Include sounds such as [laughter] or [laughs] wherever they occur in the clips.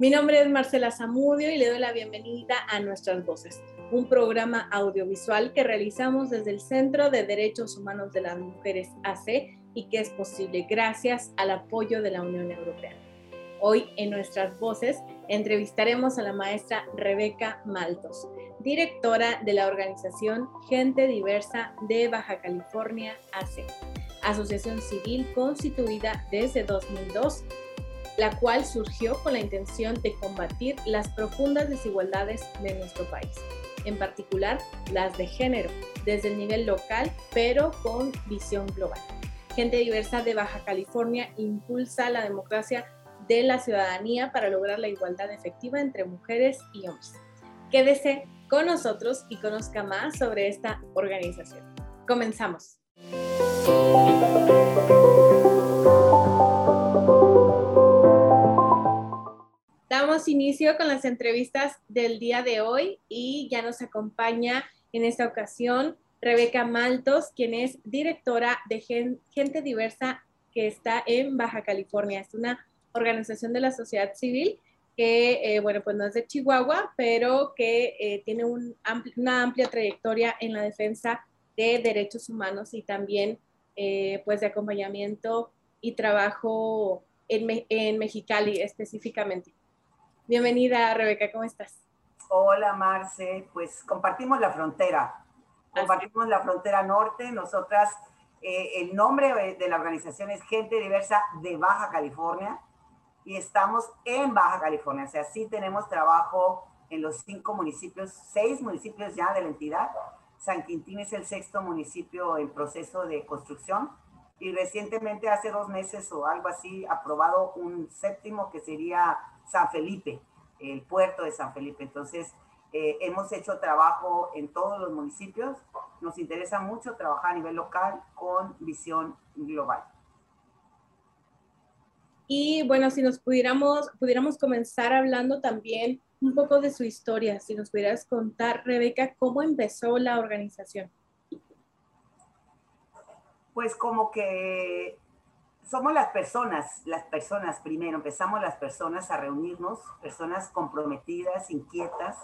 Mi nombre es Marcela Zamudio y le doy la bienvenida a Nuestras Voces, un programa audiovisual que realizamos desde el Centro de Derechos Humanos de las Mujeres AC y que es posible gracias al apoyo de la Unión Europea. Hoy en Nuestras Voces entrevistaremos a la maestra Rebeca Maltos, directora de la organización Gente Diversa de Baja California AC, asociación civil constituida desde 2002 la cual surgió con la intención de combatir las profundas desigualdades de nuestro país, en particular las de género, desde el nivel local, pero con visión global. Gente diversa de Baja California impulsa la democracia de la ciudadanía para lograr la igualdad efectiva entre mujeres y hombres. Quédese con nosotros y conozca más sobre esta organización. Comenzamos. Damos inicio con las entrevistas del día de hoy y ya nos acompaña en esta ocasión Rebeca Maltos, quien es directora de Gente Diversa que está en Baja California. Es una organización de la sociedad civil que, eh, bueno, pues no es de Chihuahua, pero que eh, tiene una amplia trayectoria en la defensa de derechos humanos y también, eh, pues, de acompañamiento y trabajo en, en Mexicali específicamente. Bienvenida, Rebeca, ¿cómo estás? Hola, Marce. Pues compartimos la frontera. Compartimos la frontera norte. Nosotras, eh, el nombre de la organización es Gente Diversa de Baja California y estamos en Baja California. O sea, sí tenemos trabajo en los cinco municipios, seis municipios ya de la entidad. San Quintín es el sexto municipio en proceso de construcción y recientemente, hace dos meses o algo así, aprobado un séptimo que sería San Felipe, el puerto de San Felipe. Entonces, eh, hemos hecho trabajo en todos los municipios. Nos interesa mucho trabajar a nivel local con visión global. Y bueno, si nos pudiéramos, pudiéramos comenzar hablando también un poco de su historia, si nos pudieras contar, Rebeca, cómo empezó la organización. Pues como que somos las personas, las personas primero, empezamos las personas a reunirnos, personas comprometidas, inquietas,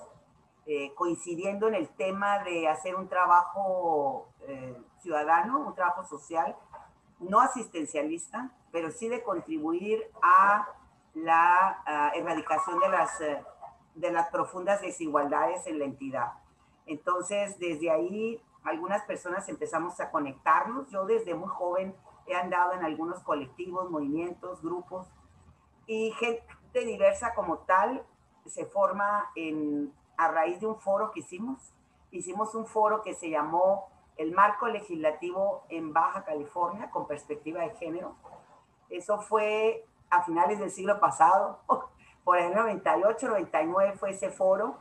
eh, coincidiendo en el tema de hacer un trabajo eh, ciudadano, un trabajo social, no asistencialista, pero sí de contribuir a la erradicación de las, eh, de las profundas desigualdades en la entidad. Entonces, desde ahí, algunas personas empezamos a conectarnos. Yo desde muy joven he andado en algunos colectivos, movimientos, grupos, y gente diversa como tal se forma en, a raíz de un foro que hicimos. Hicimos un foro que se llamó el Marco Legislativo en Baja California con perspectiva de género. Eso fue a finales del siglo pasado, [laughs] por el 98, 99 fue ese foro.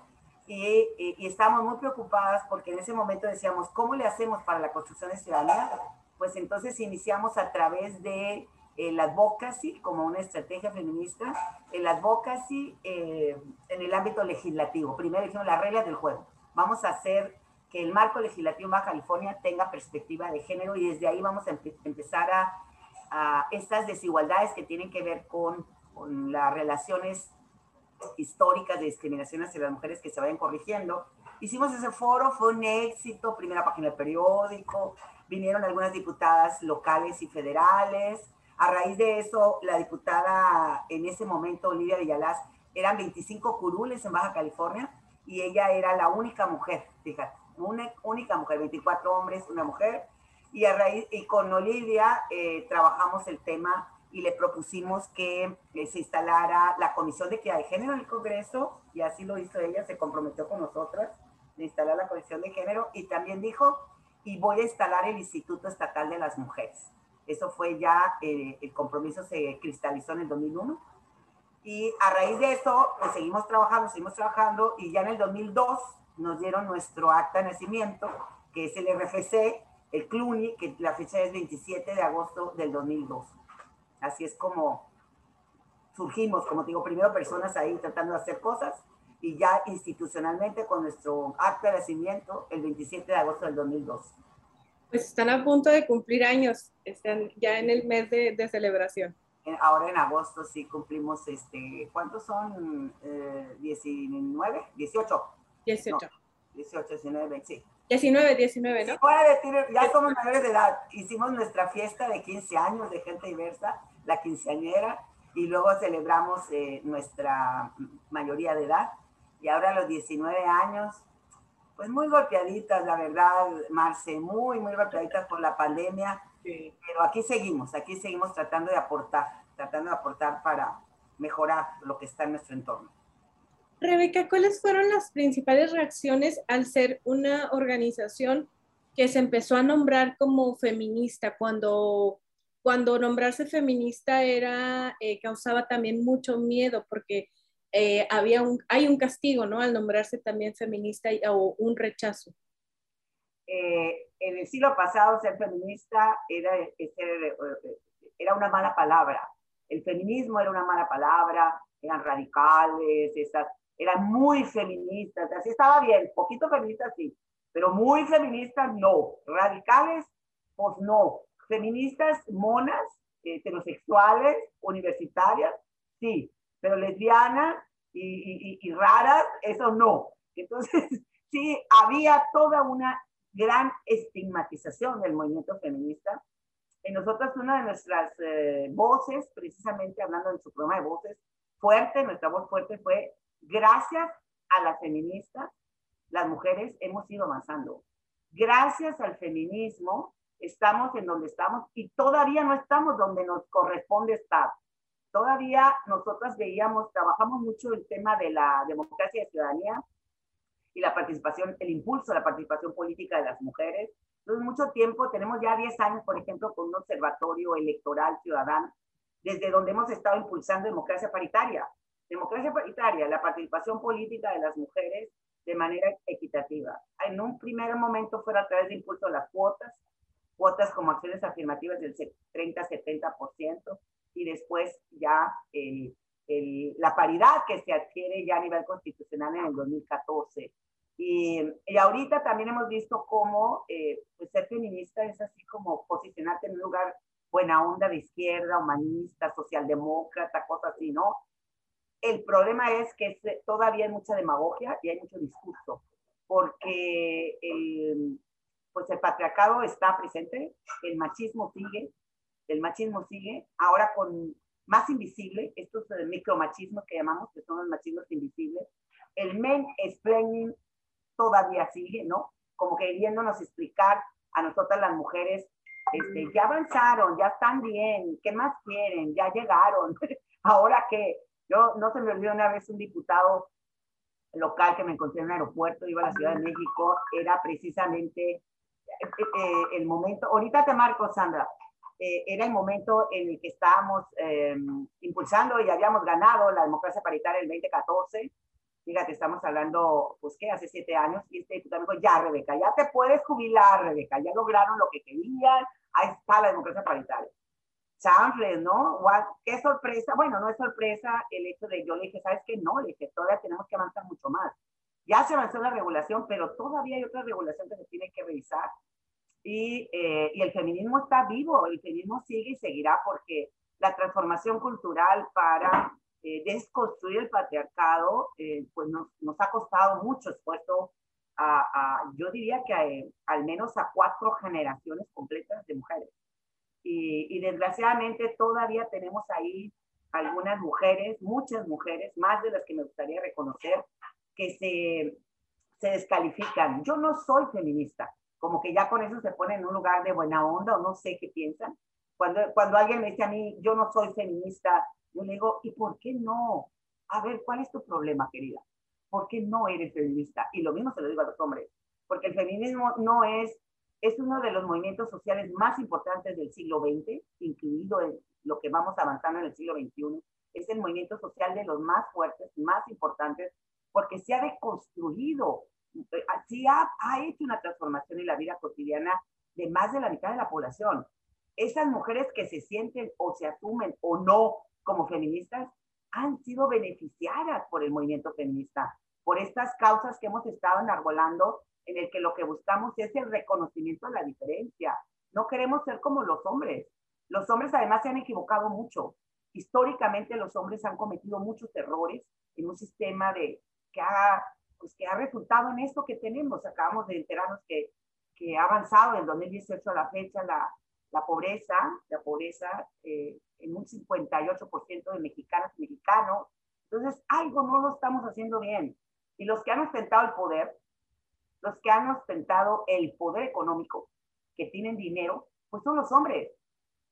Y, y, y estábamos muy preocupadas porque en ese momento decíamos, ¿cómo le hacemos para la construcción de ciudadanía? Pues entonces iniciamos a través de el advocacy como una estrategia feminista, el advocacy eh, en el ámbito legislativo. Primero dijimos las reglas del juego. Vamos a hacer que el marco legislativo en Baja California tenga perspectiva de género y desde ahí vamos a empezar a, a, estas desigualdades que tienen que ver con, con las relaciones históricas de discriminación hacia las mujeres que se vayan corrigiendo. Hicimos ese foro, fue un éxito, primera página del periódico, vinieron algunas diputadas locales y federales. A raíz de eso, la diputada en ese momento, Olivia Villalaz, eran 25 curules en Baja California y ella era la única mujer, fíjate, una única mujer, 24 hombres, una mujer. Y, a raíz, y con Olivia eh, trabajamos el tema y le propusimos que se instalara la Comisión de Equidad de Género en el Congreso, y así lo hizo ella, se comprometió con nosotras de instalar la Comisión de Género y también dijo, y voy a instalar el Instituto Estatal de las Mujeres. Eso fue ya, eh, el compromiso se cristalizó en el 2001. Y a raíz de eso, pues seguimos trabajando, seguimos trabajando y ya en el 2002 nos dieron nuestro acta de nacimiento, que es el RFC, el CLUNY, que la fecha es 27 de agosto del 2002. Así es como surgimos, como digo, primero personas ahí tratando de hacer cosas y ya institucionalmente con nuestro acta de nacimiento el 27 de agosto del 2002. Pues están a punto de cumplir años, están ya en el mes de, de celebración. Ahora en agosto sí cumplimos, este, ¿cuántos son? Eh, ¿19? ¿18? 18. 18, 19, sí. 19, 19, ¿no? Sí, decir, ya somos mayores de edad. Hicimos nuestra fiesta de 15 años de gente diversa, la quinceañera, y luego celebramos eh, nuestra mayoría de edad. Y ahora a los 19 años, pues muy golpeaditas, la verdad, Marce, muy, muy golpeaditas por la pandemia. Pero aquí seguimos, aquí seguimos tratando de aportar, tratando de aportar para mejorar lo que está en nuestro entorno. Rebeca, ¿cuáles fueron las principales reacciones al ser una organización que se empezó a nombrar como feminista cuando cuando nombrarse feminista era, eh, causaba también mucho miedo porque eh, había un, hay un castigo, ¿no? Al nombrarse también feminista o un rechazo. Eh, en el siglo pasado ser feminista era, era una mala palabra. El feminismo era una mala palabra, eran radicales, esas, eran muy feministas, así estaba bien, poquito feministas sí, pero muy feministas no, radicales pues no, feministas monas, heterosexuales, universitarias, sí, pero lesbianas y, y, raras, eso no. Entonces, [laughs] sí, había toda una gran estigmatización del movimiento feminista. En nosotras, una de nuestras eh, voces, precisamente hablando de su programa de voces, fuerte, nuestra voz fuerte fue, gracias a las feministas, las mujeres hemos ido avanzando. Gracias al feminismo, estamos en donde estamos y todavía no estamos donde nos corresponde estar. Todavía nosotras veíamos, trabajamos mucho el tema de la democracia de ciudadanía y la participación, el impulso a la participación política de las mujeres. Entonces, mucho tiempo, tenemos ya 10 años, por ejemplo, con un observatorio electoral ciudadano, desde donde hemos estado impulsando democracia paritaria. Democracia paritaria, la participación política de las mujeres de manera equitativa. En un primer momento fue a través de impulso a las cuotas, cuotas como acciones afirmativas del 30-70% y después ya el, el, la paridad que se adquiere ya a nivel constitucional en el 2014. Y, y ahorita también hemos visto cómo eh, pues ser feminista es así como posicionarte en un lugar buena onda de izquierda, humanista, socialdemócrata, cosas así, ¿no? El problema es que todavía hay mucha demagogia y hay mucho discurso, porque el, pues el patriarcado está presente, el machismo sigue, el machismo sigue, ahora con más invisible, estos eh, micromachismos que llamamos, que son los machismos invisibles, el men explaining todavía sigue, ¿no? Como queriéndonos explicar a nosotras las mujeres, este, ya avanzaron, ya están bien, ¿qué más quieren? Ya llegaron, [laughs] ahora que yo no se me olvidó una vez un diputado local que me encontré en un aeropuerto, iba a la Ciudad de México, era precisamente eh, eh, el momento, ahorita te marco, Sandra, eh, era el momento en el que estábamos em, impulsando y habíamos ganado la democracia paritaria el 2014. Fíjate, estamos hablando, pues, ¿qué? Hace siete años. Y este diputado dijo, ya, Rebeca, ya te puedes jubilar, Rebeca, ya lograron lo que querían, ahí está la democracia paritaria. Chanfles, ¿no? Qué sorpresa. Bueno, no es sorpresa el hecho de, yo le dije, ¿sabes qué? No, le dije, todavía tenemos que avanzar mucho más. Ya se avanzó la regulación, pero todavía hay otra regulación que se tiene que revisar. Y, eh, y el feminismo está vivo, el feminismo sigue y seguirá porque la transformación cultural para eh, desconstruir el patriarcado, eh, pues nos, nos, ha costado mucho esfuerzo, a, a yo diría que al menos a cuatro generaciones completas de mujeres. Y, y, desgraciadamente todavía tenemos ahí algunas mujeres, muchas mujeres, más de las que me gustaría reconocer, que se, se descalifican. Yo no soy feminista, como que ya con eso se pone en un lugar de buena onda o no sé qué piensan. Cuando, cuando alguien me dice a mí, yo no soy feminista, yo le digo, ¿y por qué no? A ver, ¿cuál es tu problema, querida? ¿por qué no eres feminista? Y lo mismo se lo digo a los hombres, porque el feminismo no es, es uno de los movimientos sociales más importantes del siglo XX, incluido en lo que vamos avanzando en el siglo XXI. Es el movimiento social de los más fuertes, más importantes, porque se ha deconstruido, sí ha, ha hecho una transformación en la vida cotidiana de más de la mitad de la población. Esas mujeres que se sienten o se asumen o no como feministas han sido beneficiadas por el movimiento feminista por estas causas que hemos estado enarbolando, en el que lo que buscamos es el reconocimiento de la diferencia. No queremos ser como los hombres. Los hombres además se han equivocado mucho. Históricamente los hombres han cometido muchos errores en un sistema de, que, ha, pues, que ha resultado en esto que tenemos. Acabamos de enterarnos que, que ha avanzado en 2018 a la fecha la, la pobreza, la pobreza eh, en un 58% de mexicanas y mexicanos. Entonces, algo no lo estamos haciendo bien. Y los que han ostentado el poder, los que han ostentado el poder económico, que tienen dinero, pues son los hombres.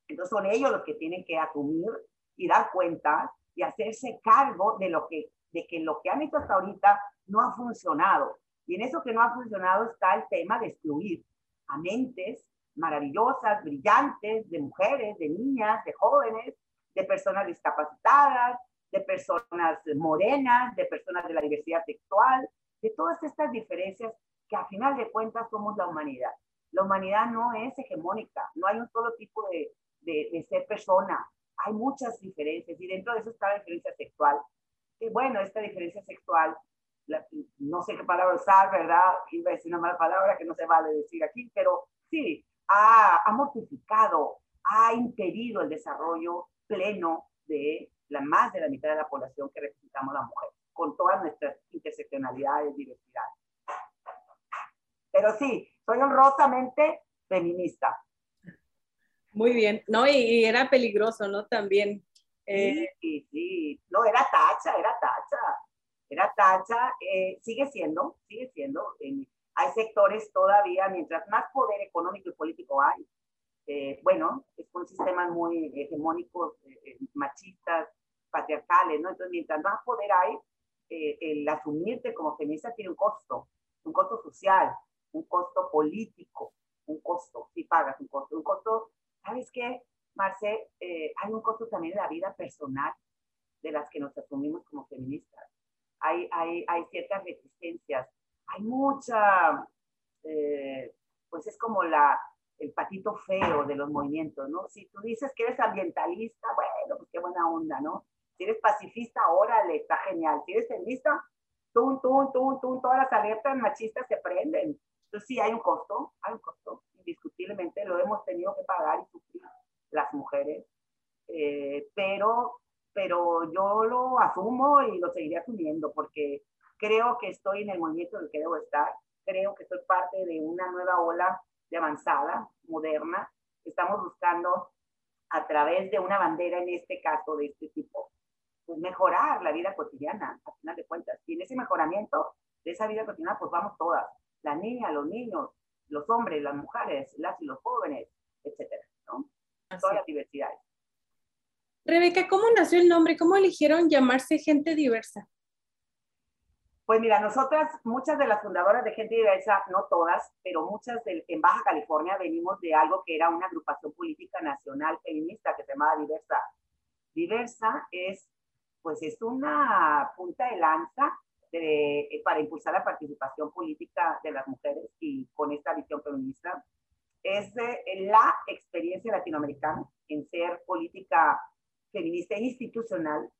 Entonces son ellos los que tienen que asumir y dar cuenta y hacerse cargo de lo que de que lo que han hecho hasta ahorita no ha funcionado. Y en eso que no ha funcionado está el tema de excluir a mentes maravillosas, brillantes, de mujeres, de niñas, de jóvenes, de personas discapacitadas, de personas morenas, de personas de la diversidad sexual, de todas estas diferencias que a final de cuentas somos la humanidad. La humanidad no es hegemónica, no hay un solo tipo de, de, ser persona, hay muchas diferencias y dentro de eso está la diferencia sexual. Y bueno, esta diferencia sexual, no sé qué palabra usar, ¿verdad? Iba a decir una mala palabra que no se vale decir aquí, pero sí, ha, ha mortificado, ha impedido el desarrollo pleno de la más de la mitad de la población que representamos la mujer, con todas nuestras interseccionalidades, diversidad. Pero sí, soy honrosamente feminista. Muy bien, ¿no? Y, era peligroso, ¿no? También. Eh, sí, sí, no, era tacha, era tacha, era tacha, eh, sigue siendo, sigue siendo. hay sectores todavía, mientras más poder económico y político hay, eh, bueno, es un sistema muy hegemónico, machistas, patriarcales, ¿no? Entonces, mientras más poder hay, eh, el asumirte como feminista tiene un costo, un costo social, un costo político, un costo, si pagas un costo, un costo, ¿sabes qué, Marce? Eh, hay un costo también de la vida personal de las que nos asumimos como feministas. Hay, hay, hay ciertas resistencias, hay mucha, eh, pues es como la, el patito feo de los movimientos, ¿no? Si tú dices que eres ambientalista, bueno, pues qué buena onda, ¿no? Si eres pacifista, órale, está genial. Si eres feminista, tum, tum, tum, tum, todas las alertas machistas se prenden. Entonces sí hay un costo, hay un costo, indiscutiblemente lo hemos tenido que pagar y sufrir las mujeres, eh, pero, pero yo lo asumo y lo seguiré asumiendo porque creo que estoy en el movimiento en el que debo estar, creo que soy parte de una nueva ola de avanzada, moderna, estamos buscando a través de una bandera, en este caso de este tipo, pues mejorar la vida cotidiana, a final de cuentas. Y en ese mejoramiento de esa vida cotidiana, pues vamos todas, las niñas, los niños, los hombres, las mujeres, las y los jóvenes, etcétera, ¿no? Todas las diversidades. Rebeca, ¿cómo nació el nombre? ¿Cómo eligieron llamarse gente diversa? Pues mira, nosotras, muchas de las fundadoras de Gente Diversa, no todas, pero muchas en Baja California venimos de algo que era una agrupación política nacional feminista que se llamaba Diversa. Diversa es pues es una punta de lanza eh, para impulsar la participación política de las mujeres y con esta visión feminista. Es la experiencia latinoamericana en ser política feminista e institucional.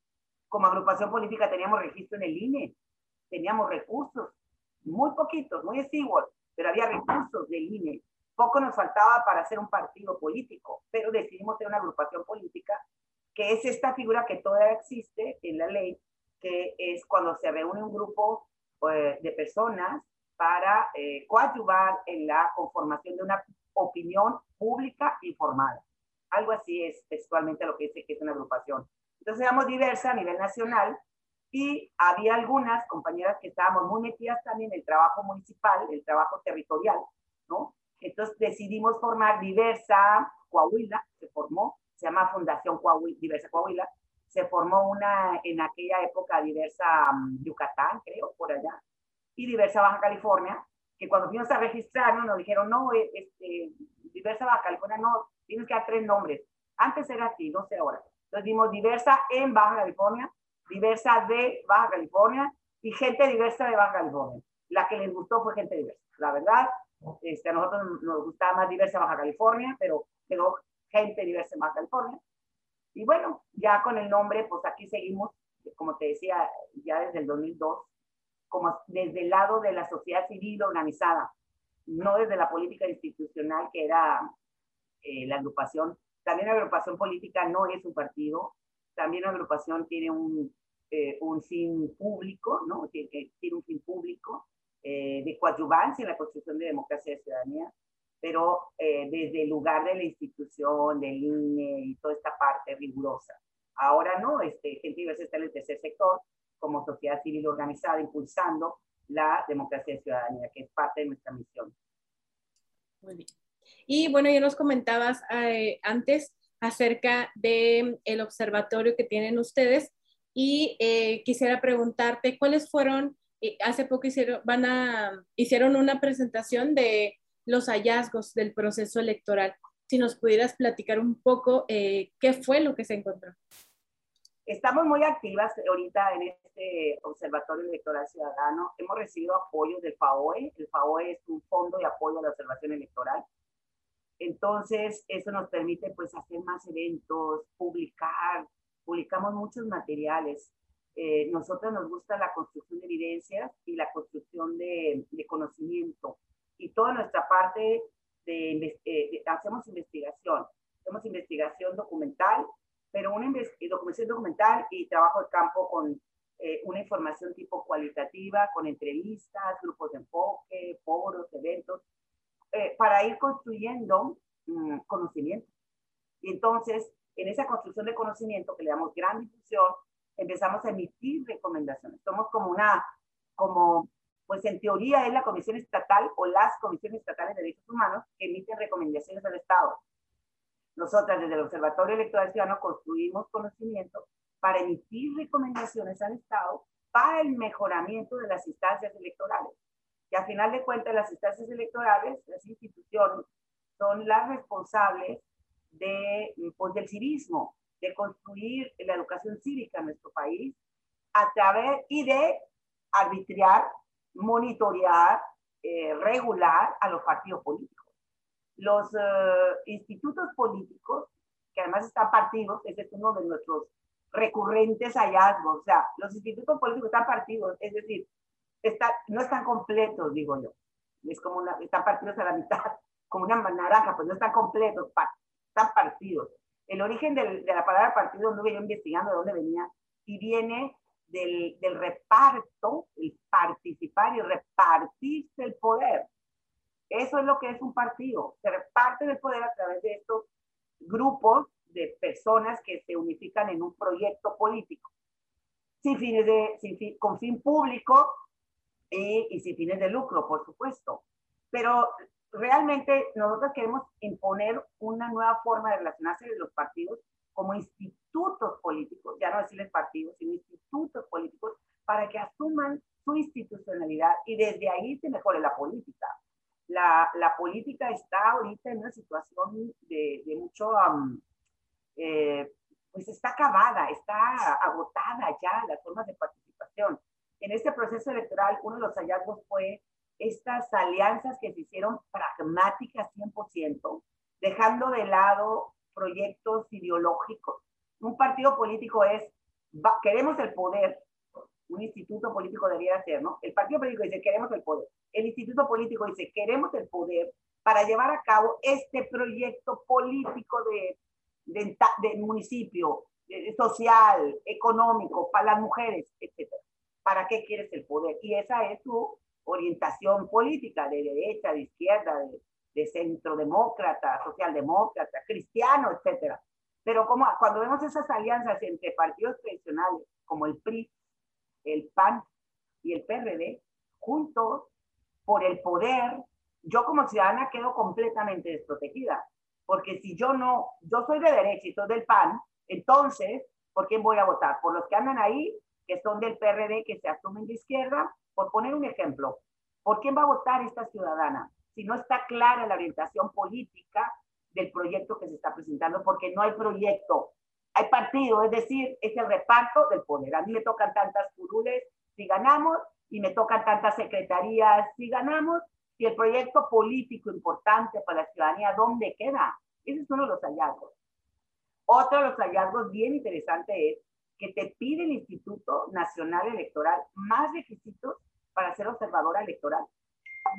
Como agrupación política teníamos registro en el INE, teníamos recursos, muy poquitos, muy exiguos, pero había recursos del INE. Poco nos faltaba para hacer un partido político, pero decidimos ser una agrupación política que es esta figura que todavía existe en la ley, que es cuando se reúne un grupo eh, de personas para eh, coadyuvar en la conformación de una opinión pública informada. Algo así es textualmente lo que dice que es una agrupación. Entonces éramos diversa a nivel nacional y había algunas compañeras que estábamos muy metidas también en el trabajo municipal, el trabajo territorial, ¿no? Entonces decidimos formar diversa, Coahuila se formó, se llama Fundación Coahuila, Diversa Coahuila, se formó una en aquella época diversa um, Yucatán, creo, por allá, y diversa Baja California, que cuando fuimos a registrarnos nos dijeron, no, eh, este, diversa Baja California, no, tienes que dar tres nombres. Antes era así, no sé ahora. Entonces dimos diversa en Baja California, diversa de Baja California y gente diversa de Baja California. La que les gustó fue gente diversa. La verdad, este, a nosotros nos gustaba más diversa Baja California, pero quedó gente diversa en Baja California. Y bueno, ya con el nombre, pues aquí seguimos, como te decía, ya desde el 2002, como desde el lado de la sociedad civil organizada, no desde la política institucional que era eh, la agrupación. También la agrupación política no es un partido, también la agrupación tiene un, eh, un fin público, ¿no? Tiene, tiene un fin público eh, de coadyuvancia en la construcción de democracia y ciudadanía pero eh, desde el lugar de la institución, del INE y toda esta parte rigurosa. Ahora no, este, Gente Diversa está en el tercer sector, como sociedad civil organizada, impulsando la democracia y ciudadanía, que es parte de nuestra misión. Muy bien. Y bueno, ya nos comentabas eh, antes acerca del el observatorio que tienen ustedes y eh, quisiera preguntarte cuáles fueron, hace poco hicieron, van a, hicieron una presentación de los hallazgos del proceso electoral. Si nos pudieras platicar un poco eh, qué fue lo que se encontró. Estamos muy activas ahorita en este Observatorio Electoral Ciudadano. Hemos recibido apoyo del FAOE. El FAOE es un fondo de apoyo a la observación electoral. Entonces, eso nos permite pues hacer más eventos, publicar, publicamos muchos materiales. Eh, nosotros nos gusta la construcción de evidencias y la construcción de, de conocimiento. Y toda nuestra parte de, eh, hacemos investigación, hacemos investigación documental, pero una investigación documental y trabajo de campo con eh, una información tipo cualitativa, con entrevistas, grupos de enfoque, foros, eventos, eh, para ir construyendo mm, conocimiento. Y entonces, en esa construcción de conocimiento que le damos gran difusión, empezamos a emitir recomendaciones. Somos como una, como pues en teoría es la Comisión Estatal o las Comisiones Estatales de Derechos Humanos que emiten recomendaciones al Estado. Nosotras desde el Observatorio Electoral Ciudadano construimos conocimiento para emitir recomendaciones al Estado para el mejoramiento de las instancias electorales. Y al final de cuentas, las instancias electorales, las instituciones, son las responsables de, pues, del civismo, de construir la educación cívica en nuestro país a través y de arbitrar monitorear, eh, regular a los partidos políticos. Los eh, institutos políticos, que además están partidos, ese es uno de nuestros recurrentes hallazgos, o sea, los institutos políticos están partidos, es decir, está, no están completos, digo yo. Es como una, están partidos a la mitad, [laughs] como una naranja, pues no están completos, están partidos. El origen de la palabra partido, no yo investigando de dónde venía, y viene del, del reparto, el participar y repartirse el poder. Eso es lo que es un partido. Se reparte el poder a través de estos grupos de personas que se unifican en un proyecto político, sin fines de, sin con fin público y, y sin fines de lucro, por supuesto. Pero realmente nosotros queremos imponer una nueva forma de relacionarse de los partidos como institutos políticos, ya no decirles partidos, sino institutos políticos, para que asuman su institucionalidad y desde ahí se mejore la política. La, la política está ahorita en una situación de, de mucho, eh, pues está acabada, está agotada ya las formas de participación. En este proceso electoral, uno de los hallazgos fue estas alianzas que se hicieron pragmáticas 100%, dejando de lado proyectos ideológicos. Un partido político es, queremos el poder, un instituto político debería ser, ¿no? El partido político dice, queremos el poder. El instituto político dice, queremos el poder para llevar a cabo este proyecto político de, de, municipio, social, económico, para las mujeres, etc. ¿Para qué quieres el poder? Y esa es su orientación política, de derecha, de izquierda, de, de centro demócrata, socialdemócrata, cristiano, etcétera. Pero como cuando vemos esas alianzas entre partidos tradicionales como el PRI, el PAN y el PRD, juntos por el poder, yo como ciudadana quedo completamente desprotegida. Porque si yo no, yo soy de derecha y soy del PAN, entonces ¿Por quién voy a votar? Por los que andan ahí, que son del PRD, que se asumen de izquierda, por poner un ejemplo. ¿Por quién va a votar esta ciudadana? Si no está clara la orientación política del proyecto que se está presentando, porque no hay proyecto, hay partido, es decir, es el reparto del poder. A mí me tocan tantas curules si ganamos y me tocan tantas secretarías si ganamos y el proyecto político importante para la ciudadanía, ¿dónde queda? Ese es uno de los hallazgos. Otro de los hallazgos bien interesante es que te pide el Instituto Nacional Electoral más requisitos para ser observadora electoral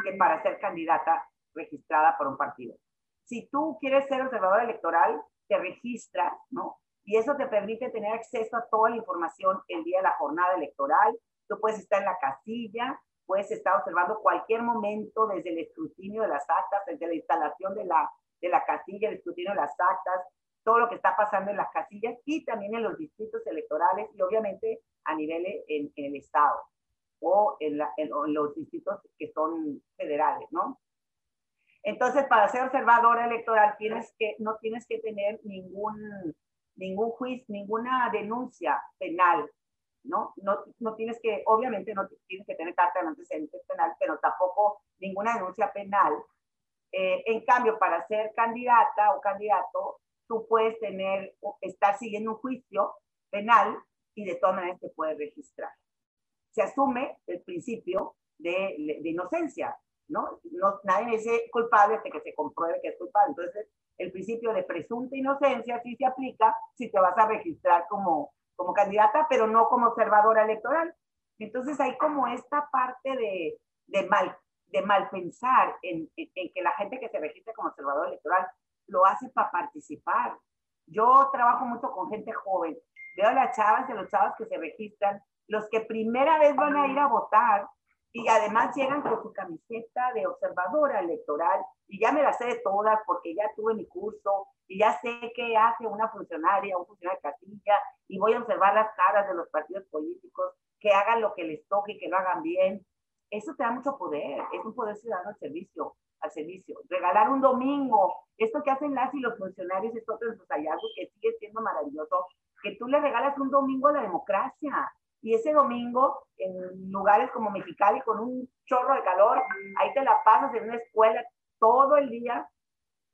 que para ser candidata registrada por un partido. Si tú quieres ser observadora electoral, te registras, ¿no? Y eso te permite tener acceso a toda la información el día de la jornada electoral. Tú puedes estar en la casilla, puedes estar observando cualquier momento desde el escrutinio de las actas, desde la instalación de la, de la casilla, el escrutinio de las actas, todo lo que está pasando en las casillas y también en los distritos electorales y obviamente a nivel en, el Estado o en, los distritos que son federales, ¿no? Entonces, para ser observadora electoral tienes que, no tienes que tener ningún, ningún juicio, ninguna denuncia penal, ¿no? ¿no? No tienes que, obviamente no tienes que tener carta de antecedentes penal, pero tampoco ninguna denuncia penal. Eh, en cambio, para ser candidata o candidato, tú puedes tener, estar siguiendo un juicio penal y de todas maneras te puedes registrar. Se asume el principio de, de inocencia, ¿no? ¿no? Nadie es culpable hasta que se compruebe que es culpable. Entonces, el principio de presunta inocencia sí se aplica si te vas a registrar como, como candidata, pero no como observadora electoral. Entonces, hay como esta parte de, de mal de mal pensar en, en, que la gente que se registra como observador electoral lo hace para participar. Yo trabajo mucho con gente joven. Veo a las chavas y a los chavos que se registran, los que primera vez van a ir a votar y además llegan con su camiseta de observadora electoral y ya me la sé de todas porque ya tuve mi curso y ya sé qué hace una funcionaria, un funcionario de casilla y voy a observar las caras de los partidos políticos, que hagan lo que les toque y que lo hagan bien. Eso te da mucho poder, es un poder ciudadano al servicio al servicio. Regalar un domingo, esto que hacen las y los funcionarios es otro de sus hallazgos que sigue siendo maravilloso, que tú le regalas un domingo a la democracia. Y ese domingo, en lugares como Mexicali, con un chorro de calor, ahí te la pasas en una escuela todo el día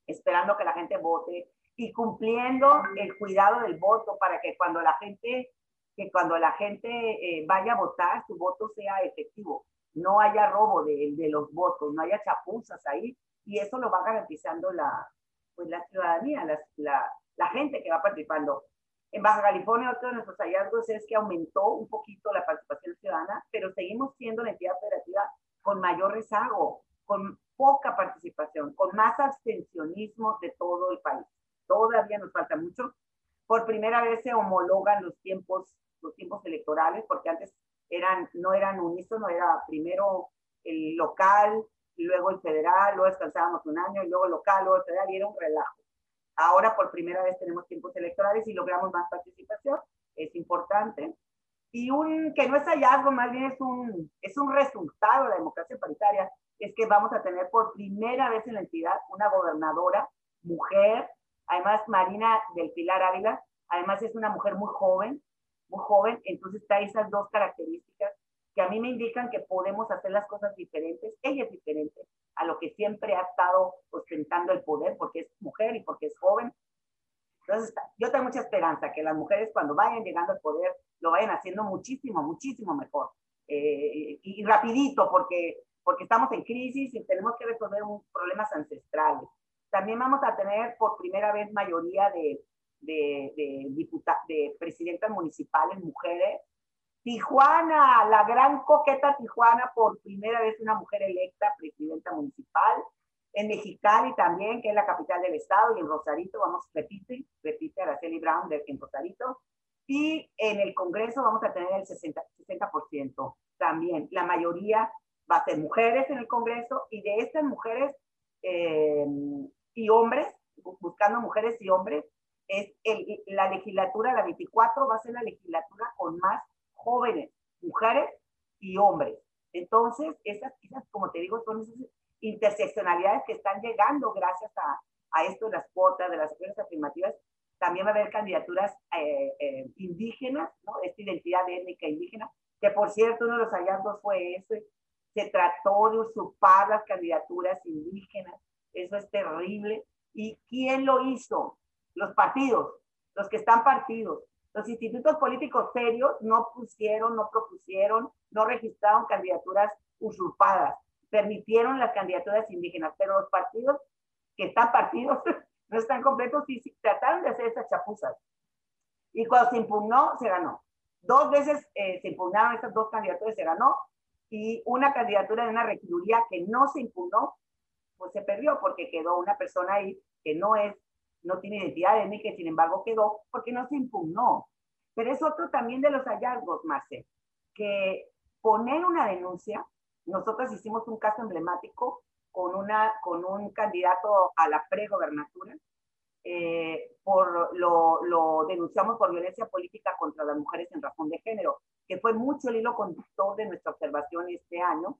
esperando que la gente vote y cumpliendo el cuidado del voto para que cuando la gente que cuando la gente eh, vaya a votar su voto sea efectivo no haya robo de, de, los votos, no haya chapuzas ahí, y eso lo va garantizando la, pues la ciudadanía, la, la, la gente que va participando. En Baja California, otro de nuestros hallazgos es que aumentó un poquito la participación ciudadana, pero seguimos siendo la entidad federativa con mayor rezago, con poca participación, con más abstencionismo de todo el país. Todavía nos falta mucho. Por primera vez se homologan los tiempos, los tiempos electorales, porque antes eran, no eran unísono, era primero el local, luego el federal, luego descansábamos un año, y luego local, luego el federal, y era un relajo. Ahora por primera vez tenemos tiempos electorales y logramos más participación, es importante. Y un que no es hallazgo, más bien es un, es un resultado de la democracia paritaria, es que vamos a tener por primera vez en la entidad una gobernadora, mujer, además Marina del Pilar Ávila, además es una mujer muy joven, muy joven, entonces está esas dos características que a mí me indican que podemos hacer las cosas diferentes. Ella es diferente a lo que siempre ha estado ostentando el poder porque es mujer y porque es joven. Entonces, yo tengo mucha esperanza que las mujeres cuando vayan llegando al poder lo vayan haciendo muchísimo, muchísimo mejor. Eh, y, rapidito porque, porque estamos en crisis y tenemos que resolver un, problemas ancestrales. También vamos a tener por primera vez mayoría de, de, de, de presidentas municipales, mujeres. Tijuana, la gran coqueta Tijuana, por primera vez una mujer electa presidenta municipal. En Mexicali también, que es la capital del estado, y en Rosarito, vamos, repite, repite Araceli Brown de, en Rosarito. Y en el Congreso vamos a tener el 60%, 60%. También la mayoría va a ser mujeres en el Congreso y de estas mujeres eh, y hombres, buscando mujeres y hombres, es la legislatura, la 24, va a ser la legislatura con más jóvenes, mujeres y hombres. Entonces, esas, esas como te digo, son esas interseccionalidades que están llegando gracias a, a esto de las cuotas, de las acciones afirmativas, también va a haber candidaturas eh, eh, indígenas, ¿no? Esta identidad étnica indígena, que por cierto uno de los hallazgos fue ese, se trató de usurpar las candidaturas indígenas, eso es terrible. ¿Y quién lo hizo? Los partidos, los que están partidos. Los institutos políticos serios no pusieron, no propusieron, no registraron candidaturas usurpadas, permitieron las candidaturas indígenas, pero los partidos que están partidos [laughs] no están completos y trataron de hacer esas chapuzas. Y cuando se impugnó, se ganó. Dos veces eh, se impugnaron estas dos candidaturas, se ganó, y una candidatura de una regiduría que no se impugnó, pues se perdió porque quedó una persona ahí que no es, no tiene identidad ni que sin embargo quedó porque no se impugnó. Pero es otro también de los hallazgos, Marce, que poner una denuncia, nosotros hicimos un caso emblemático con, una, con un candidato a la pregobernatura, eh, por, lo, lo, denunciamos por violencia política contra las mujeres en razón de género, que fue mucho el hilo conductor de nuestra observación este año,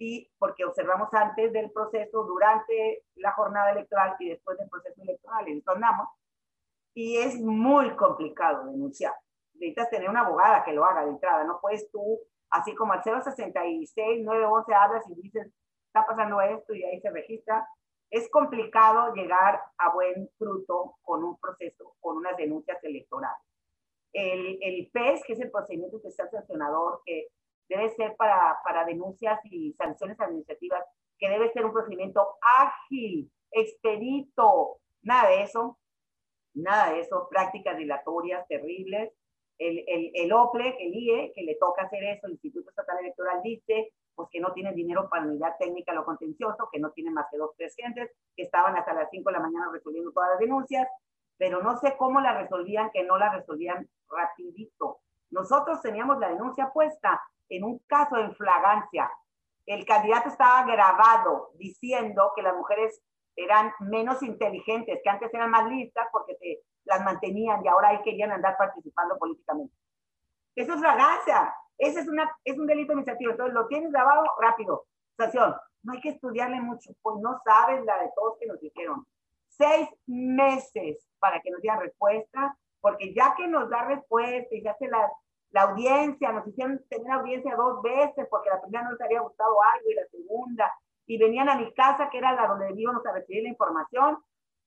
y porque observamos antes del proceso, durante la jornada electoral y después del proceso electoral, eso andamos, y es muy complicado denunciar. Necesitas tener una abogada que lo haga de entrada, no puedes tú, así como al 066 911 hablas y dices, está pasando esto y ahí se registra. Es complicado llegar a buen fruto con un proceso, con unas denuncias electorales. El, el PES, que es el procedimiento especial sancionador, que debe ser para, para denuncias y sanciones administrativas, que debe ser un procedimiento ágil, expedito, nada de eso, nada de eso, prácticas dilatorias terribles. El, el, el OPLE, el IE, que le toca hacer eso, el Instituto Estatal Electoral dice, pues que no tiene dinero para unidad técnica lo contencioso, que no tiene más que dos, tres gentes, que estaban hasta las 5 de la mañana resolviendo todas las denuncias, pero no sé cómo la resolvían, que no la resolvían rapidito. Nosotros teníamos la denuncia puesta en un caso de inflagancia. El candidato estaba grabado diciendo que las mujeres eran menos inteligentes, que antes eran más listas porque se las mantenían y ahora ahí querían andar participando políticamente. Eso es fragancia. Ese es, una, es un delito administrativo. Entonces, lo tienes grabado rápido. Estación. No hay que estudiarle mucho, pues no sabes la de todos que nos dijeron. Seis meses para que nos digan respuesta, porque ya que nos da respuesta y ya se la, la audiencia, nos hicieron tener audiencia dos veces, porque la primera no les había gustado algo y la segunda, y venían a mi casa, que era la donde íbamos a recibir la información,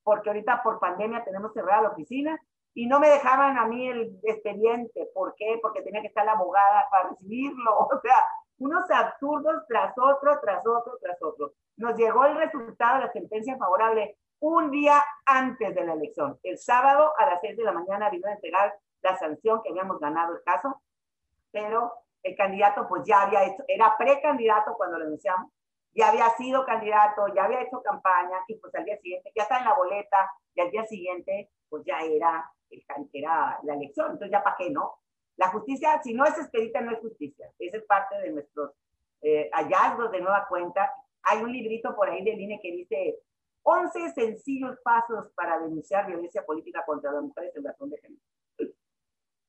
porque ahorita por pandemia tenemos cerrada la oficina, y no me dejaban a mí el expediente. ¿Por qué? Porque tenía que estar la abogada para recibirlo. [laughs] O sea, unos absurdos tras otro, tras otro, tras otro. Nos llegó el resultado de la sentencia favorable un día antes de la elección. El sábado a las 6 de la mañana vino a entregar la sanción que habíamos ganado el caso, pero el candidato pues ya había hecho, era precandidato cuando lo anunciamos, ya había sido candidato, ya había hecho campaña y pues al día siguiente ya está en la boleta y al día siguiente pues ya era era la elección, entonces ya para qué, ¿no? La justicia, si no es expedita, no es justicia. Esa es parte de nuestros eh, hallazgos de nueva cuenta. Hay un librito por ahí del INE que dice 11 sencillos pasos para denunciar violencia política contra las mujeres en razón de género.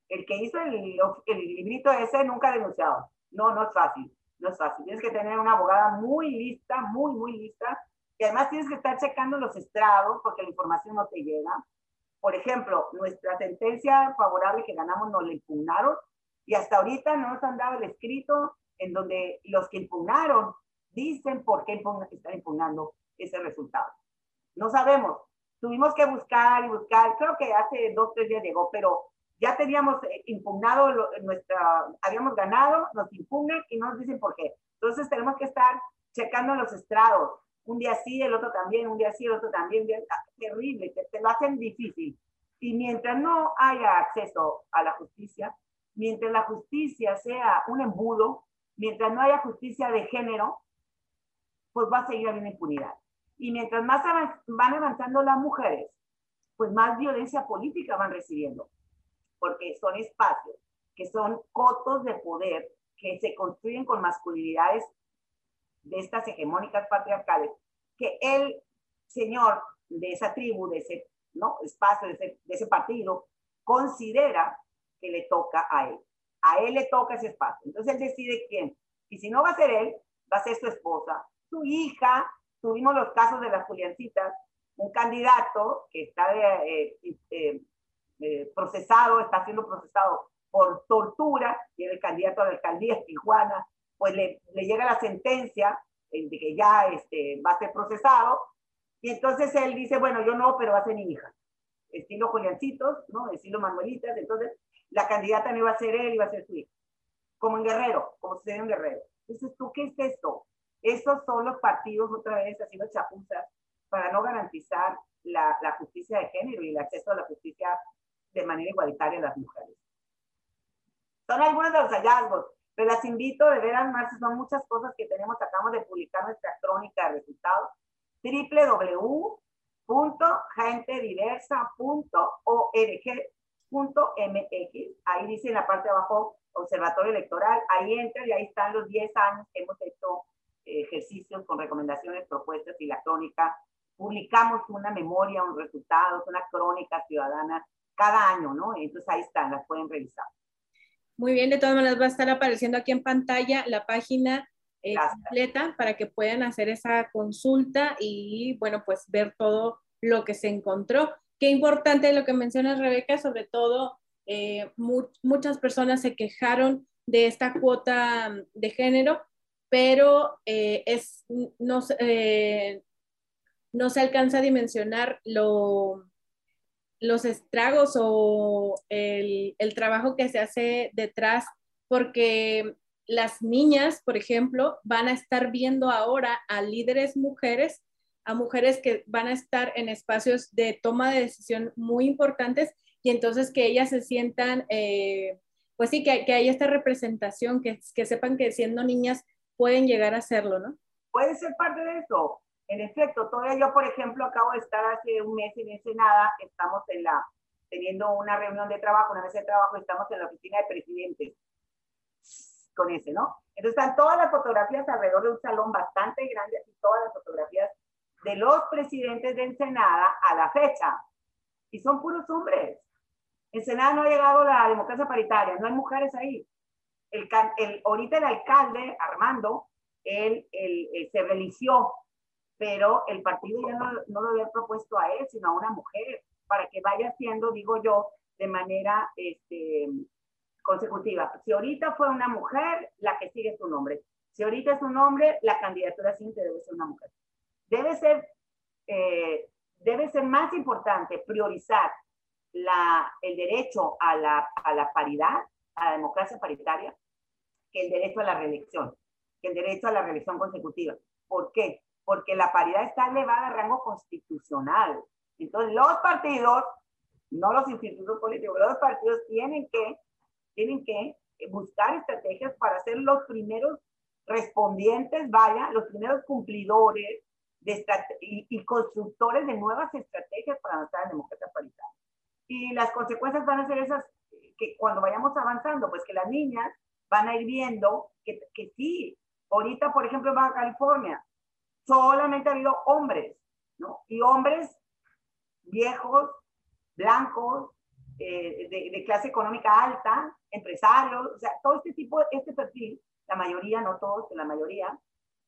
El que hizo el, el librito ese nunca ha denunciado. No, no es fácil. No es fácil. Tienes que tener una abogada muy lista, muy, muy lista. Y además tienes que estar checando los estrados porque la información no te llega por ejemplo, nuestra sentencia favorable que ganamos nos la impugnaron y hasta ahorita no nos han dado el escrito en donde los que impugnaron dicen por qué están impugnando ese resultado. No sabemos. Tuvimos que buscar y buscar. Creo que hace dos, tres días llegó, pero ya teníamos eh, impugnado nuestra, habíamos ganado, nos impugnan y no nos dicen por qué. Entonces tenemos que estar checando los estrados un día sí, el otro también, un día sí, el otro también, ah, terrible, te, te lo hacen difícil. Y mientras no haya acceso a la justicia, mientras la justicia sea un embudo, mientras no haya justicia de género, pues va a seguir habiendo impunidad. Y mientras más van avanzando las mujeres, pues más violencia política van recibiendo, porque son espacios que son cotos de poder que se construyen con masculinidades de estas hegemónicas patriarcales, que el señor de esa tribu, de ese ¿no? espacio, de ese, de ese partido, considera que le toca a él. A él le toca ese espacio. Entonces él decide quién. Y si no va a ser él, va a ser su esposa, su hija. Tuvimos los casos de las Juliancitas, un candidato que está eh, eh, eh, procesado, está siendo procesado por tortura, y el candidato a la alcaldía de Tijuana, pues le, le llega la sentencia de que ya este, va a ser procesado, y entonces él dice, bueno, yo no, pero va a ser mi hija. Estilo Juliancitos, ¿no? Estilo Manuelitas, entonces la candidata no iba a ser él, iba a ser su hija. Como en Guerrero, como sucede en Guerrero. Entonces, ¿tú qué es esto? Estos son los partidos otra vez haciendo chapuzas para no garantizar la, la, justicia de género y el acceso a la justicia de manera igualitaria a las mujeres. Son algunos de los hallazgos, pero las invito de ver más, son muchas cosas que tenemos, acabamos de publicar nuestra crónica de resultados, www.gentediversa.org.mx, ahí dice en la parte de abajo Observatorio Electoral, ahí entra y ahí están los 10 años que hemos hecho ejercicios con recomendaciones, propuestas y la crónica. Publicamos una memoria, un resultados, una crónica ciudadana cada año, ¿no? Entonces ahí están, las pueden revisar. Muy bien, de todas maneras va a estar apareciendo aquí en pantalla la página eh, completa para que puedan hacer esa consulta y, bueno, pues ver todo lo que se encontró. Qué importante lo que mencionas, Rebeca, sobre todo eh, muchas personas se quejaron de esta cuota mm, de género, pero eh, es, no, eh, no, se alcanza a dimensionar lo, los estragos o el, el, trabajo que se hace detrás, porque las niñas, por ejemplo, van a estar viendo ahora a líderes mujeres, a mujeres que van a estar en espacios de toma de decisión muy importantes y entonces que ellas se sientan, eh, pues sí, que, que haya esta representación, que, que sepan que siendo niñas pueden llegar a hacerlo, ¿no? Puede ser parte de eso. En efecto, todavía yo, por ejemplo, acabo de estar hace un mes en Ensenada, estamos en la, teniendo una reunión de trabajo, una mesa de trabajo, estamos en la oficina de presidentes con ese, ¿no? Entonces están todas las fotografías alrededor de un salón bastante grande, y todas las fotografías de los presidentes de Ensenada a la fecha. Y son puros hombres. En Senado no ha llegado la democracia paritaria, no hay mujeres ahí. El, el, ahorita el alcalde, Armando, él, se religió, pero el partido ya no, no, lo había propuesto a él, sino a una mujer, para que vaya haciendo, digo yo, de manera este, consecutiva. Si ahorita fue una mujer, la que sigue es un hombre. Si ahorita es un hombre, la candidatura siguiente debe ser una mujer. Debe ser, eh, debe ser más importante priorizar la, el derecho a la, a la paridad, a la democracia paritaria, que el derecho a la reelección, que el derecho a la reelección consecutiva. ¿Por qué? Porque la paridad está elevada a rango constitucional. Entonces, los partidos, no los institutos políticos, los partidos tienen que, tienen que buscar estrategias para ser los primeros respondientes, vaya, los primeros cumplidores de y, y, constructores de nuevas estrategias para avanzar en democracia paritaria. Y las consecuencias van a ser esas que cuando vayamos avanzando, pues que las niñas van a ir viendo que, que sí, ahorita, por ejemplo, en Baja California, solamente ha habido hombres, ¿no? Y hombres viejos, blancos, eh, de, de, clase económica alta, empresarios, o sea, todo este tipo, este perfil, la mayoría, no todos, la mayoría,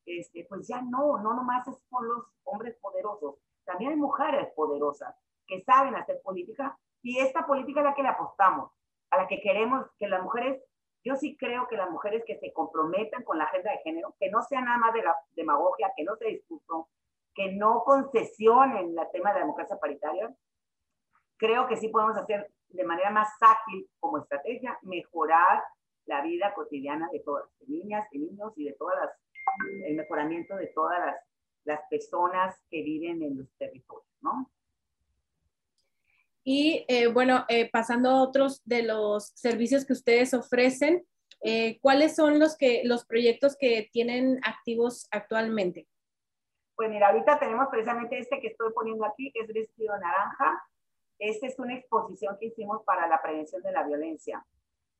este, pues ya no, no nomás es por los hombres poderosos, también hay mujeres poderosas que saben hacer política y esta política es la que le apostamos, a la que queremos que las mujeres, yo sí creo que las mujeres que se comprometan con la agenda de género, que no sea nada más de la demagogia, que no se discutan, que no concesionen el tema de la democracia paritaria, creo que sí podemos hacer de manera más ágil como estrategia, mejorar la vida cotidiana de todas las niñas y niños y de todas las, el mejoramiento de todas las, las personas que viven en los territorios, ¿no? Y eh, bueno, eh, pasando a otros de los servicios que ustedes ofrecen, eh, ¿cuáles son los, que, los proyectos que tienen activos actualmente? Pues mira, ahorita tenemos precisamente este que estoy poniendo aquí, que es vestido naranja. Esta es una exposición que hicimos para la prevención de la violencia.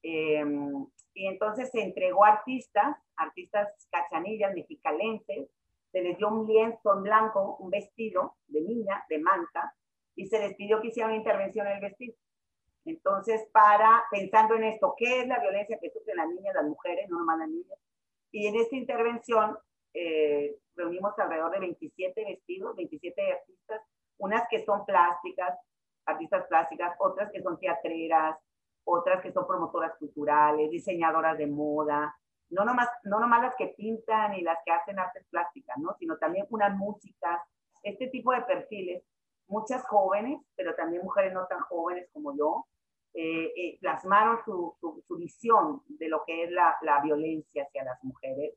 Em, y entonces se entregó a artistas, artistas cachanillas, mexicalenses, se les dio un lienzo en blanco, un vestido de niña, de manta, y se les pidió que hiciera una intervención en el vestido. Entonces, para, pensando en esto, ¿qué es la violencia que sufren las niñas, las mujeres, no nomás las niñas? Y en esta intervención eh, reunimos alrededor de 27 vestidos, 27 artistas, unas que son plásticas, artistas plásticas, otras que son teatreras, otras que son promotoras culturales, diseñadoras de moda, no nomás, no nomás las que pintan y las que hacen artes plásticas, ¿no? sino también unas músicas, este tipo de perfiles, muchas jóvenes, pero también mujeres no tan jóvenes como yo, eh, eh, plasmaron su, su, visión de lo que es la, la, violencia hacia las mujeres,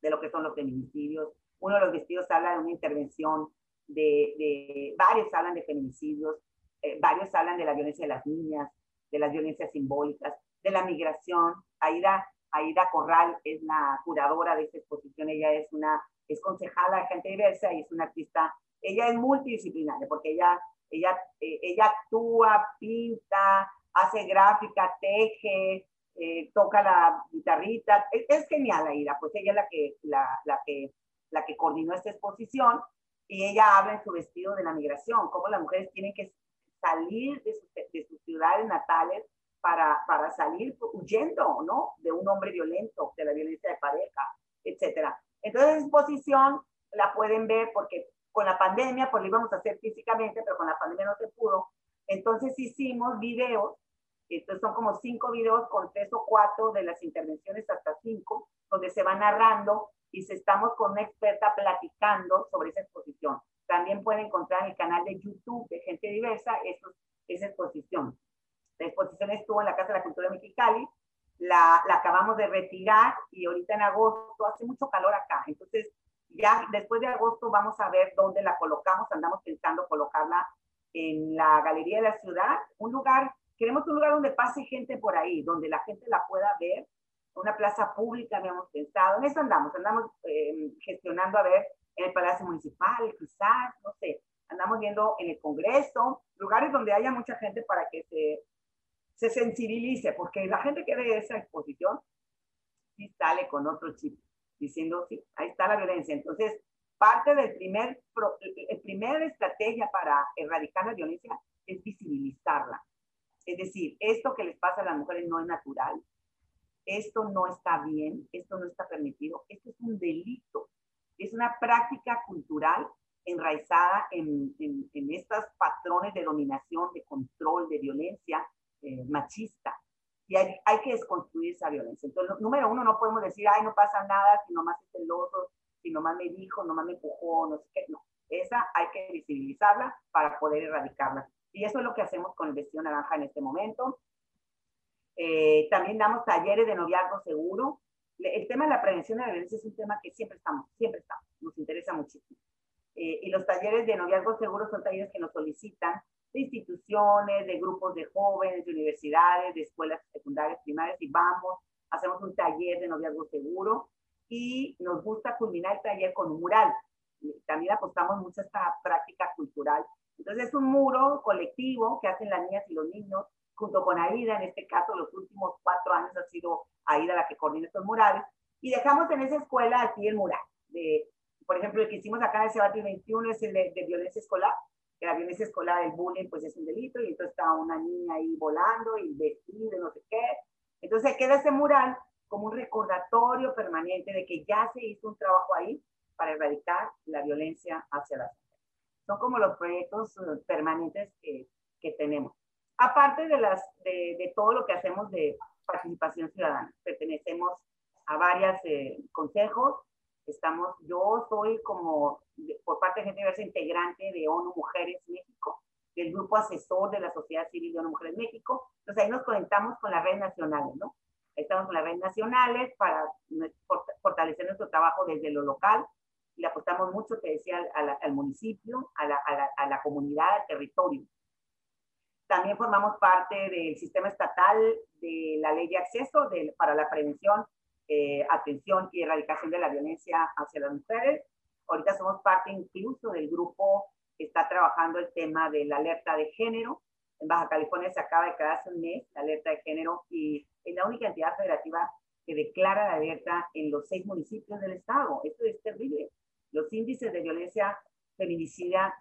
de lo que son los feminicidios. Uno de los vestidos habla de una intervención de, de varios hablan de feminicidios, eh, varios hablan de la violencia de las niñas, de las violencias simbólicas, de la migración. Aida, Aida Corral es la curadora de esta exposición, ella es una, es concejala de gente diversa y es una artista, ella es multidisciplinaria porque ella, ella, eh, ella actúa, pinta, hace gráfica, teje, eh, toca la guitarrita, es, genial Aida, pues ella es la que, la, la, que, la que coordinó esta exposición y ella habla en su vestido de la migración, cómo las mujeres tienen que salir de, de sus ciudades natales para, para salir huyendo, ¿no? De un hombre violento, de la violencia de pareja, etcétera. Entonces, esa exposición la pueden ver porque con la pandemia, pues lo íbamos a hacer físicamente, pero con la pandemia no se pudo. Entonces hicimos videos, entonces son como cinco videos con tres o cuatro de las intervenciones hasta cinco, donde se va narrando y se estamos con una experta platicando sobre esa exposición. También pueden encontrar en el canal de YouTube de Gente Diversa esa exposición. La exposición estuvo en la Casa de la Cultura de Mexicali, la, la, acabamos de retirar y ahorita en agosto hace mucho calor acá. Entonces, ya después de agosto vamos a ver dónde la colocamos. Andamos pensando colocarla en la Galería de la Ciudad, un lugar, queremos un lugar donde pase gente por ahí, donde la gente la pueda ver, una plaza pública, habíamos pensado. En eso andamos, andamos eh, gestionando a ver en el Palacio Municipal, quizás, no sé, andamos viendo en el Congreso, lugares donde haya mucha gente para que se, se sensibilice, porque la gente que ve esa exposición sale con otro chip, diciendo, sí, ahí está la violencia. Entonces, parte del primer, el primer estrategia para erradicar la violencia es visibilizarla. Es decir, esto que les pasa a las mujeres no es natural, esto no está bien, esto no está permitido, esto es un delito es una práctica cultural enraizada en, en, estos patrones de dominación, de control, de violencia eh, machista. Y hay, hay, que desconstruir esa violencia. Entonces, número uno, no podemos decir, ay, no pasa nada, si nomás es celoso, si nomás me dijo, nomás me empujó, no sé qué. No, esa hay que visibilizarla para poder erradicarla. Y eso es lo que hacemos con el vestido naranja en este momento. Eh, también damos talleres de noviazgo seguro el tema de la prevención de la violencia es un tema que siempre estamos, siempre estamos, nos interesa muchísimo. Eh, y los talleres de noviazgo seguro son talleres que nos solicitan de instituciones, de grupos de jóvenes, de universidades, de escuelas secundarias, primarias, y vamos, hacemos un taller de noviazgo seguro y nos gusta culminar el taller con un mural. También apostamos mucho a esta práctica cultural. Entonces es un muro colectivo que hacen las niñas y los niños junto con Aida, en este caso los últimos cuatro años ha sido Aida la que coordina estos murales, y dejamos en esa escuela aquí el mural. De, por ejemplo, el que hicimos acá en el Sebati 21 es el de, violencia escolar, la violencia escolar, el bullying, pues es un delito, y entonces está una niña ahí volando y vestida, no sé qué. Entonces queda ese mural como un recordatorio permanente de que ya se hizo un trabajo ahí para erradicar la violencia hacia las mujeres. Son como los proyectos eh, permanentes que, que tenemos. Aparte de, las, de, de, todo lo que hacemos de participación ciudadana, pertenecemos a varios eh, consejos. Estamos, yo soy como, por parte de gente diversa, integrante de ONU Mujeres México, del grupo asesor de la sociedad civil de ONU Mujeres México. Entonces ahí nos conectamos con las redes nacionales, ¿no? Estamos con las redes nacionales para fortalecer nuestro trabajo desde lo local le apostamos mucho, te decía, al, al municipio, a la, a, la, a la comunidad, al territorio. También formamos parte del sistema estatal de la ley de acceso para la prevención, eh, atención y erradicación de la violencia hacia las mujeres. Ahorita somos parte incluso del grupo que está trabajando el tema de la alerta de género. En Baja California se acaba de quedar hace un mes la alerta de género y es la única entidad federativa que declara la alerta en los seis municipios del estado. Esto es terrible. Los índices de violencia feminicida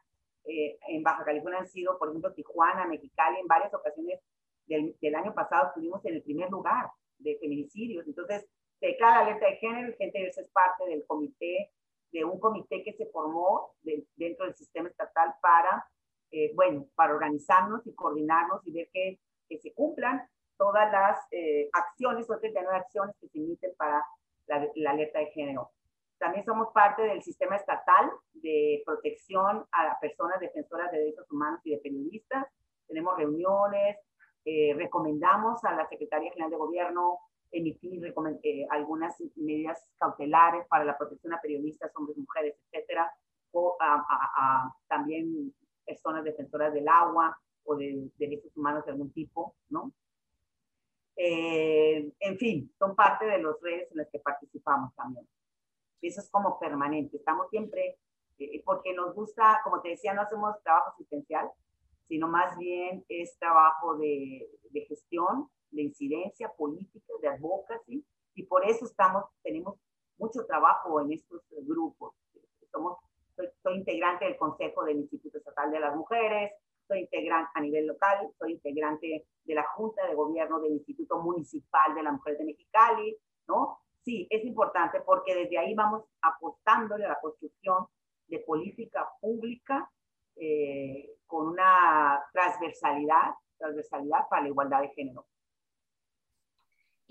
eh, en Baja California han sido, por ejemplo, Tijuana, Mexicali, en varias ocasiones del, del, año pasado estuvimos en el primer lugar de feminicidios. Entonces, se declara alerta de género y gente es parte del comité, de un comité que se formó dentro del sistema estatal para eh, bueno, para organizarnos y coordinarnos y ver que, que se cumplan todas las eh, acciones o 39 acciones que se emiten para la, la, alerta de género. También somos parte del sistema estatal de protección a personas defensoras de derechos humanos y de periodistas. Tenemos reuniones, eh, recomendamos a la Secretaría General de Gobierno emitir eh, algunas medidas cautelares para la protección a periodistas, hombres, mujeres, etcétera, o a, a, a, también personas defensoras del agua o de derechos humanos de algún tipo, ¿no? Eh, en fin, son parte de las redes en las que participamos también. Eso es como permanente, estamos siempre, eh, porque nos gusta, como te decía, no hacemos trabajo asistencial, sino más bien es trabajo de, de gestión, de incidencia política, de advocacy, y por eso estamos, tenemos mucho trabajo en estos grupos. Somos soy, integrante del Consejo del Instituto Estatal de las Mujeres, soy integrante a nivel local, soy integrante de la Junta de Gobierno del Instituto Municipal de la Mujer de Mexicali, ¿no? Sí, es importante porque desde ahí vamos apostándole a la construcción de política pública eh, con una transversalidad, transversalidad para la igualdad de género.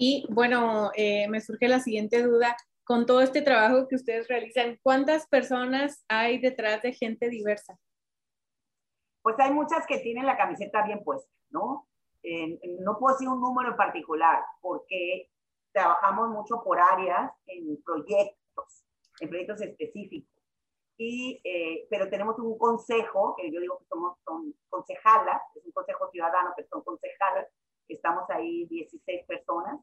Y bueno, eh, me surge la siguiente duda con todo este trabajo que ustedes realizan, ¿cuántas personas hay detrás de gente diversa? Pues hay muchas que tienen la camiseta bien puesta, ¿no? no puedo decir un número en particular porque trabajamos mucho por áreas en proyectos, en proyectos específicos. Y, eh, pero tenemos un consejo, que yo digo que somos son concejalas, es un consejo ciudadano, pero son concejalas, estamos ahí 16 personas,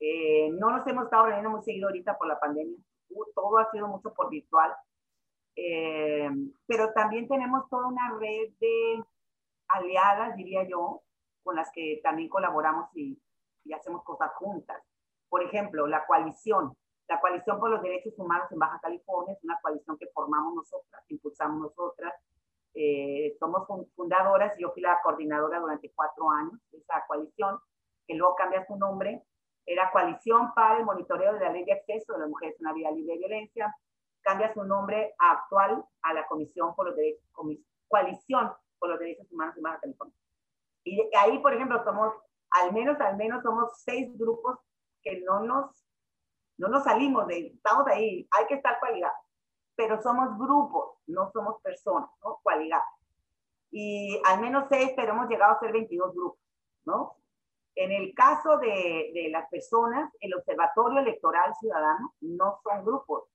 eh, no nos hemos estado reuniendo muy seguido ahorita por la pandemia. Todo ha sido mucho por virtual. Eh, pero también tenemos toda una red de aliadas, diría yo, con las que también colaboramos y, y hacemos cosas juntas. Por ejemplo, la coalición. La coalición por los derechos humanos en Baja California es una coalición que formamos nosotras, impulsamos nosotras. Eh, somos fundadoras yo fui la coordinadora durante cuatro años de esa coalición, que luego cambia su nombre era Coalición para el Monitoreo de la Ley de Acceso de las Mujeres a una Vida Libre de Violencia. Cambia su nombre actual a la Comisión por los Derechos, Coalición por los Derechos Humanos de Baja California. Y ahí, por ejemplo, somos, al menos, al menos somos seis grupos que no nos, no nos salimos de, estamos ahí, hay que estar cualigados, pero somos grupos, no somos personas, ¿no? Cualigados. Y al menos seis, pero hemos llegado a ser 22 grupos, ¿no? En el caso de, de, las personas, el Observatorio Electoral Ciudadano no son grupos,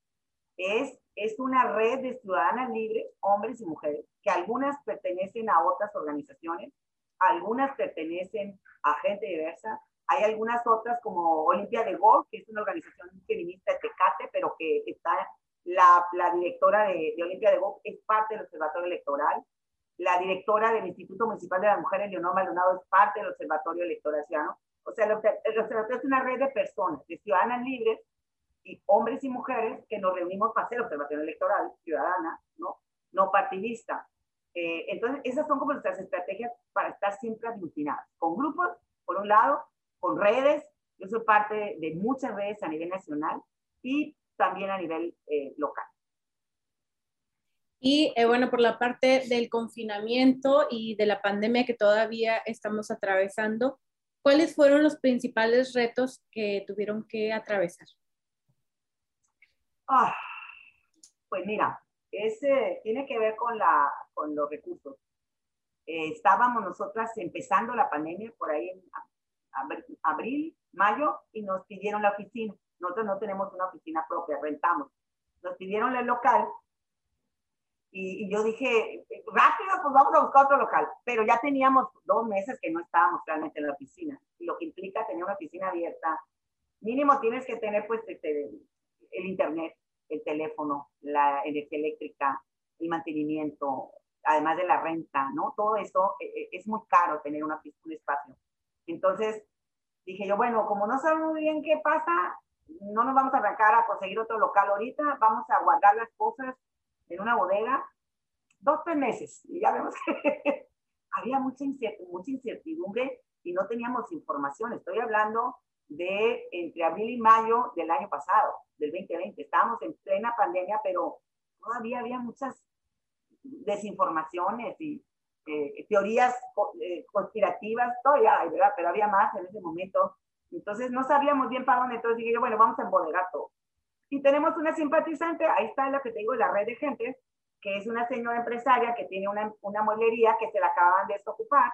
es, es una red de ciudadanas libres, hombres y mujeres, que algunas pertenecen a otras organizaciones, algunas pertenecen a gente diversa, hay algunas otras como Olimpia de Golf, que es una organización feminista de Tecate, pero que está la, la directora de, de Olimpia de Golf, es parte del Observatorio Electoral la directora del Instituto Municipal de las Mujeres, Leonor Maldonado, es parte del Observatorio Electoral Ciudadano. O sea, el observatorio es una red de personas, de ciudadanas libres, y hombres y mujeres que nos reunimos para hacer observación electoral ciudadana, ¿no? No partidista. Eh, entonces, esas son como nuestras estrategias para estar siempre aglutinadas, con grupos, por un lado, con redes. Yo soy parte de muchas redes a nivel nacional y también a nivel eh, local. Y eh, bueno, por la parte del confinamiento y de la pandemia que todavía estamos atravesando, ¿cuáles fueron los principales retos que tuvieron que atravesar? Ah, pues mira, ese tiene que ver con, la, con los recursos. Eh, estábamos nosotras empezando la pandemia por ahí en abril, mayo, y nos pidieron la oficina. Nosotros no tenemos una oficina propia, rentamos. Nos pidieron el local y, yo dije, rápido, pues vamos a buscar otro local. Pero ya teníamos dos meses que no estábamos realmente en la oficina. Y lo que implica tener una oficina abierta, mínimo tienes que tener pues este, el internet, el teléfono, la energía eléctrica, el mantenimiento, además de la renta, ¿no? Todo eso eh, es muy caro tener una, un espacio. Entonces dije yo, bueno, como no sabemos muy bien qué pasa, no nos vamos a arrancar a conseguir otro local ahorita, vamos a guardar las cosas en una bodega dos, tres meses. Y ya vemos que [laughs] había mucha incertidumbre y no teníamos información. Estoy hablando de entre abril y mayo del año pasado, del 2020. Estábamos en plena pandemia, pero todavía había muchas desinformaciones y, eh, teorías eh, conspirativas, todavía ¿verdad? Pero había más en ese momento. Entonces no sabíamos bien para dónde, entonces dije, bueno, vamos a embodegar todo. Y tenemos una simpatizante, ahí está la que te digo, la red de gente, que es una señora empresaria que tiene una, una mueblería que se la acaban de desocupar.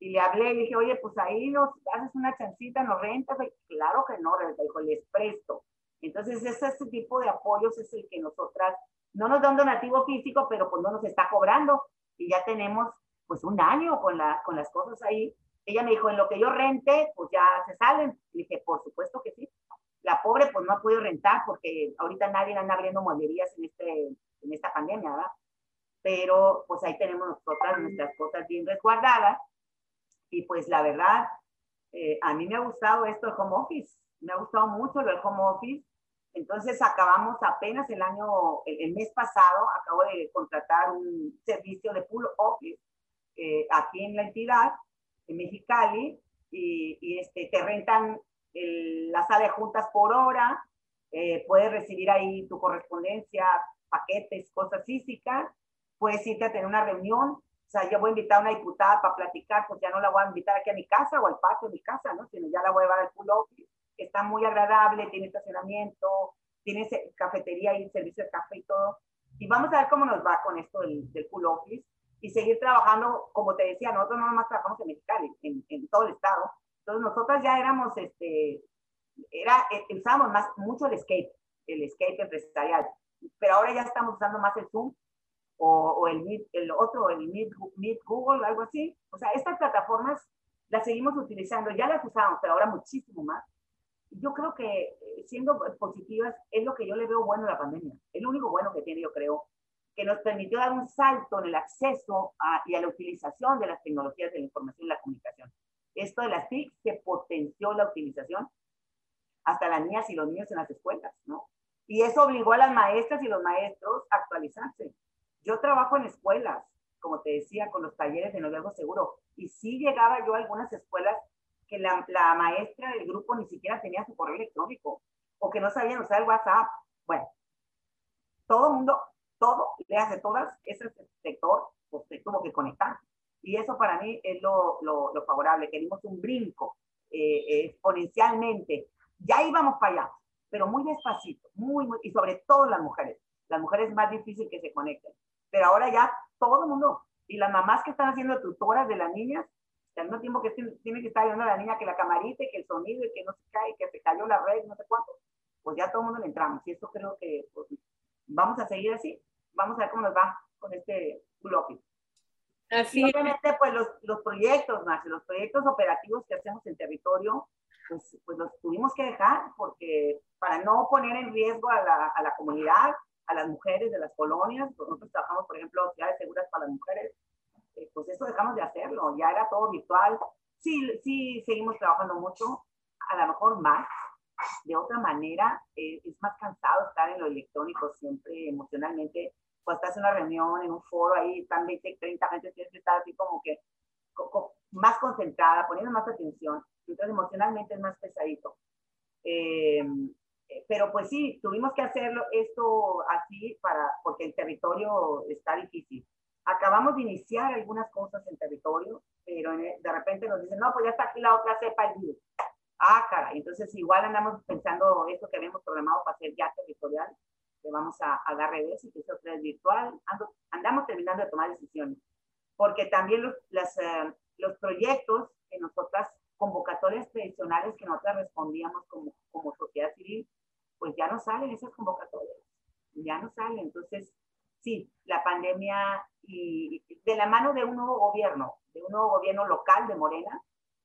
Y le hablé y dije, oye, pues ahí nos haces una chancita, nos rentas. claro que no, dijo, les presto. Entonces, ese, ese tipo de apoyos es el que nosotras, no nos da un donativo físico, pero pues no nos está cobrando. Y ya tenemos pues un año con, la, con las cosas ahí. Ella me dijo, en lo que yo rente, pues ya se salen. Le dije, por supuesto que sí. La pobre pues no ha podido rentar porque ahorita nadie anda abriendo mueblerías en, este, en esta pandemia, ¿verdad? Pero pues ahí tenemos nosotras nuestras cosas bien resguardadas. Y pues la verdad, eh, a mí me ha gustado esto del home office. Me ha gustado mucho lo del home office entonces acabamos apenas el año, el, mes pasado, acabo de contratar un servicio de pool office eh, aquí en la entidad, en Mexicali, y, este, te rentan la sala de juntas por hora, eh, puedes recibir ahí tu correspondencia, paquetes, cosas físicas, puedes irte a tener una reunión, o sea, yo voy a invitar a una diputada para platicar, pues ya no la voy a invitar aquí a mi casa o al patio de mi casa, ¿no? Sino ya la voy a llevar al pool office está muy agradable, tiene estacionamiento, tiene cafetería y servicio de café y todo. Y vamos a ver cómo nos va con esto del, del pool office y seguir trabajando, como te decía, nosotros no nomás trabajamos en Mexicali, en, en todo el estado. Entonces nosotras ya éramos, este, era, eh, usábamos más, mucho el escape, el escape empresarial, pero ahora ya estamos usando más el Zoom o, o el, Meet, el otro, el Meet, Meet Google, algo así. O sea, estas plataformas las seguimos utilizando, ya las usamos, pero ahora muchísimo más yo creo que eh, siendo positivas es lo que yo le veo bueno a la pandemia. Es lo único bueno que tiene, yo creo, que nos permitió dar un salto en el acceso y a la utilización de las tecnologías de la información y la comunicación. Esto de las TIC se potenció la utilización hasta las niñas y los niños en las escuelas, ¿no? Y eso obligó a las maestras y los maestros a actualizarse. Yo trabajo en escuelas, como te decía, con los talleres de noviazgo seguro, y sí llegaba yo a algunas escuelas que la, la, maestra del grupo ni siquiera tenía su correo electrónico o que no sabían usar el WhatsApp. Bueno, todo el mundo, todo, le hace todas, ese sector pues, se tuvo que conectar. Y eso para mí es lo, lo, lo favorable, que dimos un brinco eh, exponencialmente. Ya íbamos para allá, pero muy despacito, muy, muy, y sobre todo las mujeres. Las mujeres es más difícil que se conecten. Pero ahora ya todo el mundo, y las mamás que están haciendo tutoras de las niñas, al mismo tiempo que tiene que estar viendo a la niña que la camarita, que el sonido, y que no se cae, que se cayó la red, no sé cuánto, pues ya todo el mundo le entramos. Y eso creo que pues, vamos a seguir así. Vamos a ver cómo nos va con este bloque. Así y obviamente, pues los, los proyectos, más los proyectos operativos que hacemos en territorio, pues, pues los tuvimos que dejar porque para no poner en riesgo a la, a la comunidad, a las mujeres de las colonias, nosotros trabajamos, por ejemplo, ciudades seguras para las mujeres, eh, pues eso dejamos de hacerlo, ya era todo virtual. Sí, sí, seguimos trabajando mucho, a lo mejor más, de otra manera, eh, es más cansado estar en lo electrónico siempre emocionalmente. Cuando estás en una reunión, en un foro, ahí están 20, 30 gente, tienes que estar así como que más concentrada, poniendo más atención. Entonces, emocionalmente es más pesadito. Eh, pero pues sí, tuvimos que hacerlo esto así para, porque el territorio está difícil. Acabamos de iniciar algunas cosas en territorio, pero de repente nos dicen, no, pues ya está aquí la otra cepa el virus. Ah, cara, entonces igual andamos pensando eso que habíamos programado para hacer ya territorial, que vamos a, a dar revés y que eso es virtual. andamos terminando de tomar decisiones, porque también los, eh, los proyectos que nosotras, convocatorias tradicionales que nosotras respondíamos como, como sociedad civil, pues ya no salen esas convocatorias, ya no salen. Entonces, sí, la pandemia y de la mano de un nuevo gobierno, de un nuevo gobierno local de Morena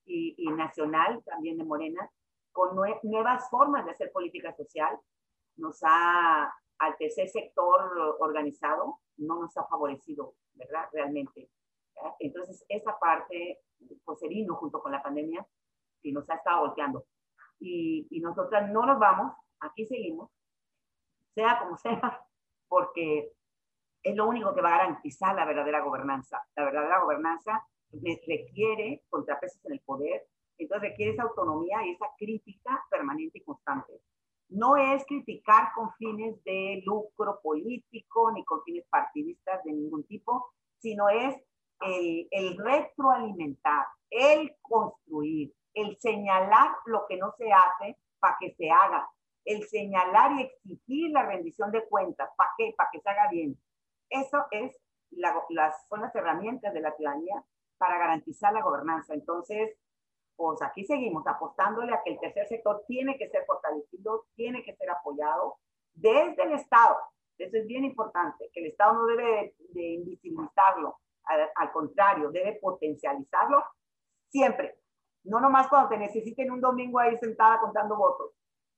y, nacional también de Morena, con nuevas formas de hacer política social, nos ha, al tercer sector organizado, no nos ha favorecido, ¿verdad? Realmente. Entonces, esa parte, pues se vino junto con la pandemia y nos ha estado volteando. Y, y nosotras no nos vamos, aquí seguimos, sea como sea, porque es lo único que va a garantizar la verdadera gobernanza. La verdadera gobernanza requiere contrapesos en el poder, entonces requiere esa autonomía y esa crítica permanente y constante. No es criticar con fines de lucro político ni con fines partidistas de ningún tipo, sino es el, el retroalimentar, el construir, el señalar lo que no se hace para que se haga, el señalar y exigir la rendición de cuentas, ¿para qué? Para que se haga bien. Eso es las, son las herramientas de la ciudadanía para garantizar la gobernanza. Entonces, pues aquí seguimos apostándole a que el tercer sector tiene que ser fortalecido, tiene que ser apoyado desde el Estado. Eso es bien importante, que el Estado no debe de, invisibilizarlo, al, contrario, debe potencializarlo siempre. No nomás cuando te necesiten un domingo ahí sentada contando votos.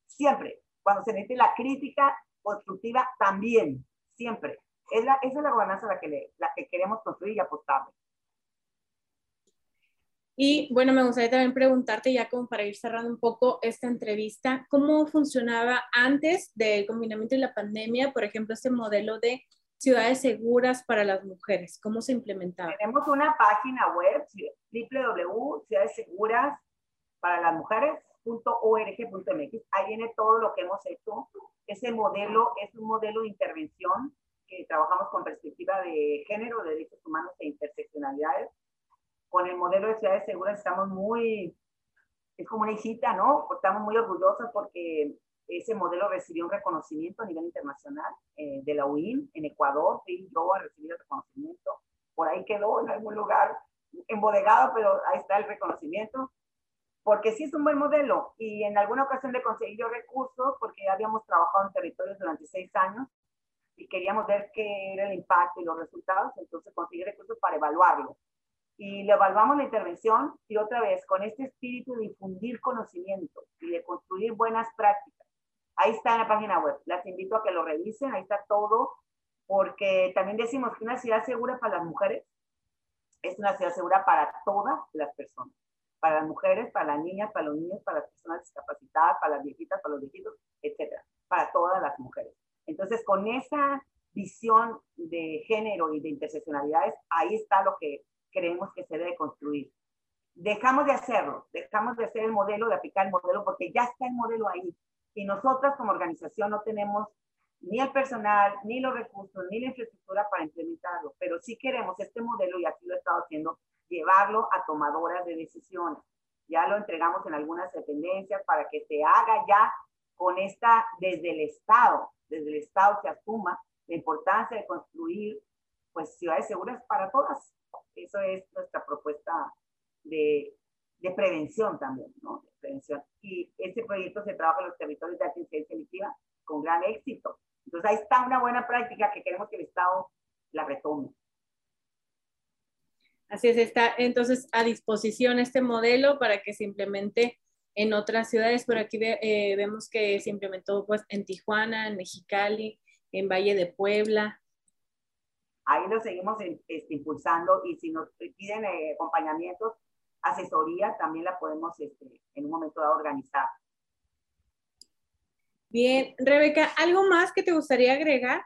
Siempre. Cuando se necesite la crítica constructiva, también. Siempre. Es la, esa es la gobernanza la que, la que queremos construir y apostarle. Y bueno, me gustaría también preguntarte, ya como para ir cerrando un poco esta entrevista, ¿cómo funcionaba antes del confinamiento y la pandemia, por ejemplo, este modelo de ciudades seguras para las mujeres? ¿Cómo se implementaba? Tenemos una página web, www.ciudadesseguras para las mujeres.org.mx. Ahí viene todo lo que hemos hecho. Ese modelo es un modelo de intervención que trabajamos con perspectiva de género, de derechos humanos e interseccionalidades con el modelo de ciudades seguras estamos muy, es como una hijita, ¿no? Estamos muy orgullosos porque ese modelo recibió un reconocimiento a nivel internacional eh, de la UIN en Ecuador, y yo a recibir el reconocimiento. Por ahí quedó en algún lugar embodegado, pero ahí está el reconocimiento. Porque sí es un buen modelo y en alguna ocasión le conseguí yo recursos porque habíamos trabajado en territorios durante seis años y queríamos ver qué era el impacto y los resultados, entonces conseguí recursos para evaluarlo y le evaluamos la intervención y otra vez con este espíritu de difundir conocimiento y de construir buenas prácticas. Ahí está en la página web. Las invito a que lo revisen, ahí está todo, porque también decimos que una ciudad segura para las mujeres es una ciudad segura para todas las personas, para las mujeres, para las niñas, para los niños, para las personas discapacitadas, para las viejitas, para los viejitos, etcétera, para todas las mujeres. Entonces, con esa visión de género y de interseccionalidades, ahí está lo que creemos que se debe construir. Dejamos de hacerlo, dejamos de hacer el modelo, de aplicar el modelo, porque ya está el modelo ahí. Y nosotras como organización no tenemos ni el personal, ni los recursos, ni la infraestructura para implementarlo, pero sí queremos este modelo, y aquí lo he estado haciendo, llevarlo a tomadoras de decisiones. Ya lo entregamos en algunas dependencias para que se haga ya con esta, desde el Estado, desde el Estado se asuma la importancia de construir pues ciudades seguras para todas, eso es nuestra propuesta de, de prevención también, ¿no? De prevención. Y este proyecto se trabaja en los territorios de atención selectiva con gran éxito. Entonces ahí está una buena práctica que queremos que el Estado la retome. Así es, está entonces a disposición este modelo para que se implemente en otras ciudades. Por aquí eh, vemos que se implementó pues, en Tijuana, en Mexicali, en Valle de Puebla, ahí lo seguimos este, impulsando y si nos piden eh, acompañamientos, asesoría, también la podemos este, en un momento dado organizar. Bien, Rebeca, ¿algo más que te gustaría agregar?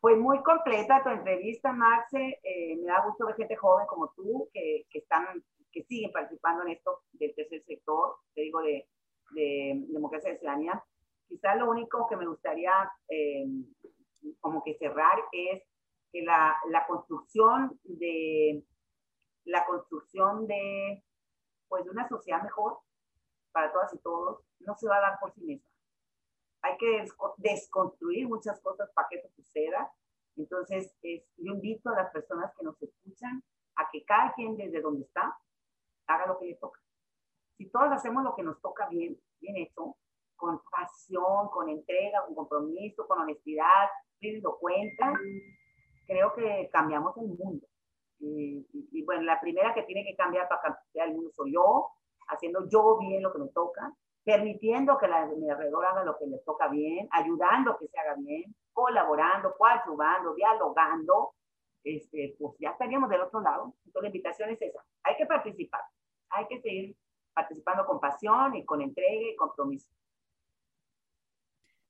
Pues muy completa tu entrevista, Marce. Eh, me da gusto ver gente joven como tú que, que, están, que siguen participando en esto del tercer sector, te digo, de, de democracia de ciudadanía. Quizás lo único que me gustaría eh, como que cerrar es que la, la construcción de la construcción de pues de una sociedad mejor para todas y todos no se va a dar por sí misma. Hay que desconstruir muchas cosas para que eso suceda. Entonces, es, yo invito a las personas que nos escuchan a que cada quien desde donde está haga lo que le toca. Si todos hacemos lo que nos toca bien, bien hecho, con pasión, con entrega, con compromiso, con honestidad, pidiendo cuenta, creo que cambiamos el mundo. Y, bueno, la primera que tiene que cambiar para cambiar el mundo soy yo, haciendo yo bien lo que me toca, permitiendo que la de mi alrededor haga lo que le toca bien, ayudando que se haga bien, colaborando, coadyuvando, dialogando, este, pues ya estaríamos del otro lado. Entonces la invitación es esa, hay que participar, hay que seguir participando con pasión y con entrega y compromiso.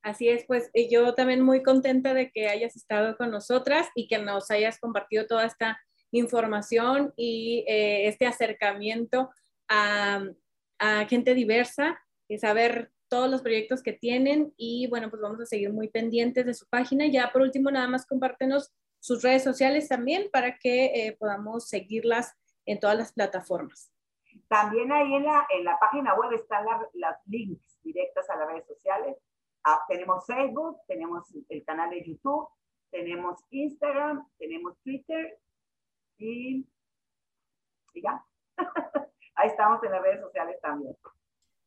Así es, pues yo también muy contenta de que hayas estado con nosotras y que nos hayas compartido toda esta información y eh, este acercamiento a, gente diversa, y saber todos los proyectos que tienen y bueno, pues vamos a seguir muy pendientes de su página. Ya por último, nada más compártenos sus redes sociales también para que eh, podamos seguirlas en todas las plataformas. También ahí en la, en la página web están las links directas a las redes sociales. Ah, tenemos Facebook, tenemos el canal de YouTube, tenemos Instagram, tenemos Twitter y, y ya. [laughs] ahí estamos en las redes sociales también.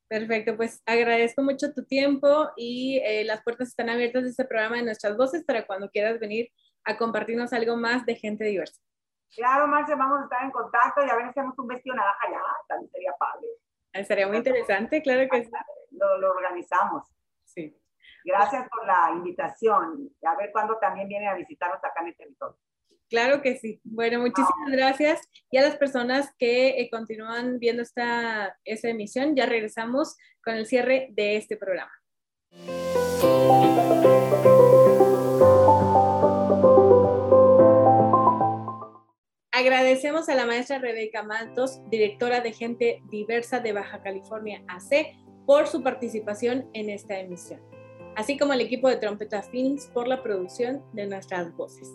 Perfecto, pues agradezco mucho tu tiempo y eh, las puertas están abiertas de este programa de Nuestras Voces para cuando quieras venir a compartirnos algo más de gente diversa. Claro, Marcia, vamos a estar en contacto y a ver si hacemos un vestido naranja ya, también sería padre. Ah, sería muy interesante, claro que sí. Lo, lo organizamos. Gracias por la invitación. A ver cuándo también vienen a visitarnos acá en el territorio. Claro que sí. Bueno, muchísimas gracias. Y a las personas que eh, continúan viendo esta, esta emisión, ya regresamos con el cierre de este programa. Agradecemos a la maestra Rebeca Mantos, directora de Gente Diversa de Baja California AC, por su participación en esta emisión, así como al equipo de Trompeta Films por la producción de nuestras voces.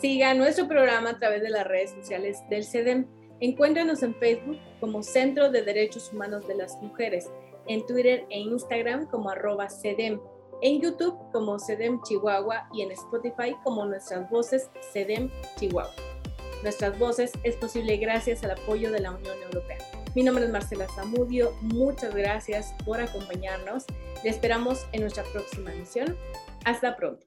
Siga nuestro programa a través de las redes sociales del CEDEM. Encuéntranos en Facebook como Centro de Derechos Humanos de las Mujeres, en Twitter e Instagram como arroba CEDEM, en YouTube como CEDEM Chihuahua y en Spotify como Nuestras Voces CEDEM Chihuahua. Nuestras Voces es posible gracias al apoyo de la Unión Europea. Mi nombre es Marcela Zamudio, muchas gracias por acompañarnos. Le esperamos en nuestra próxima emisión. Hasta pronto.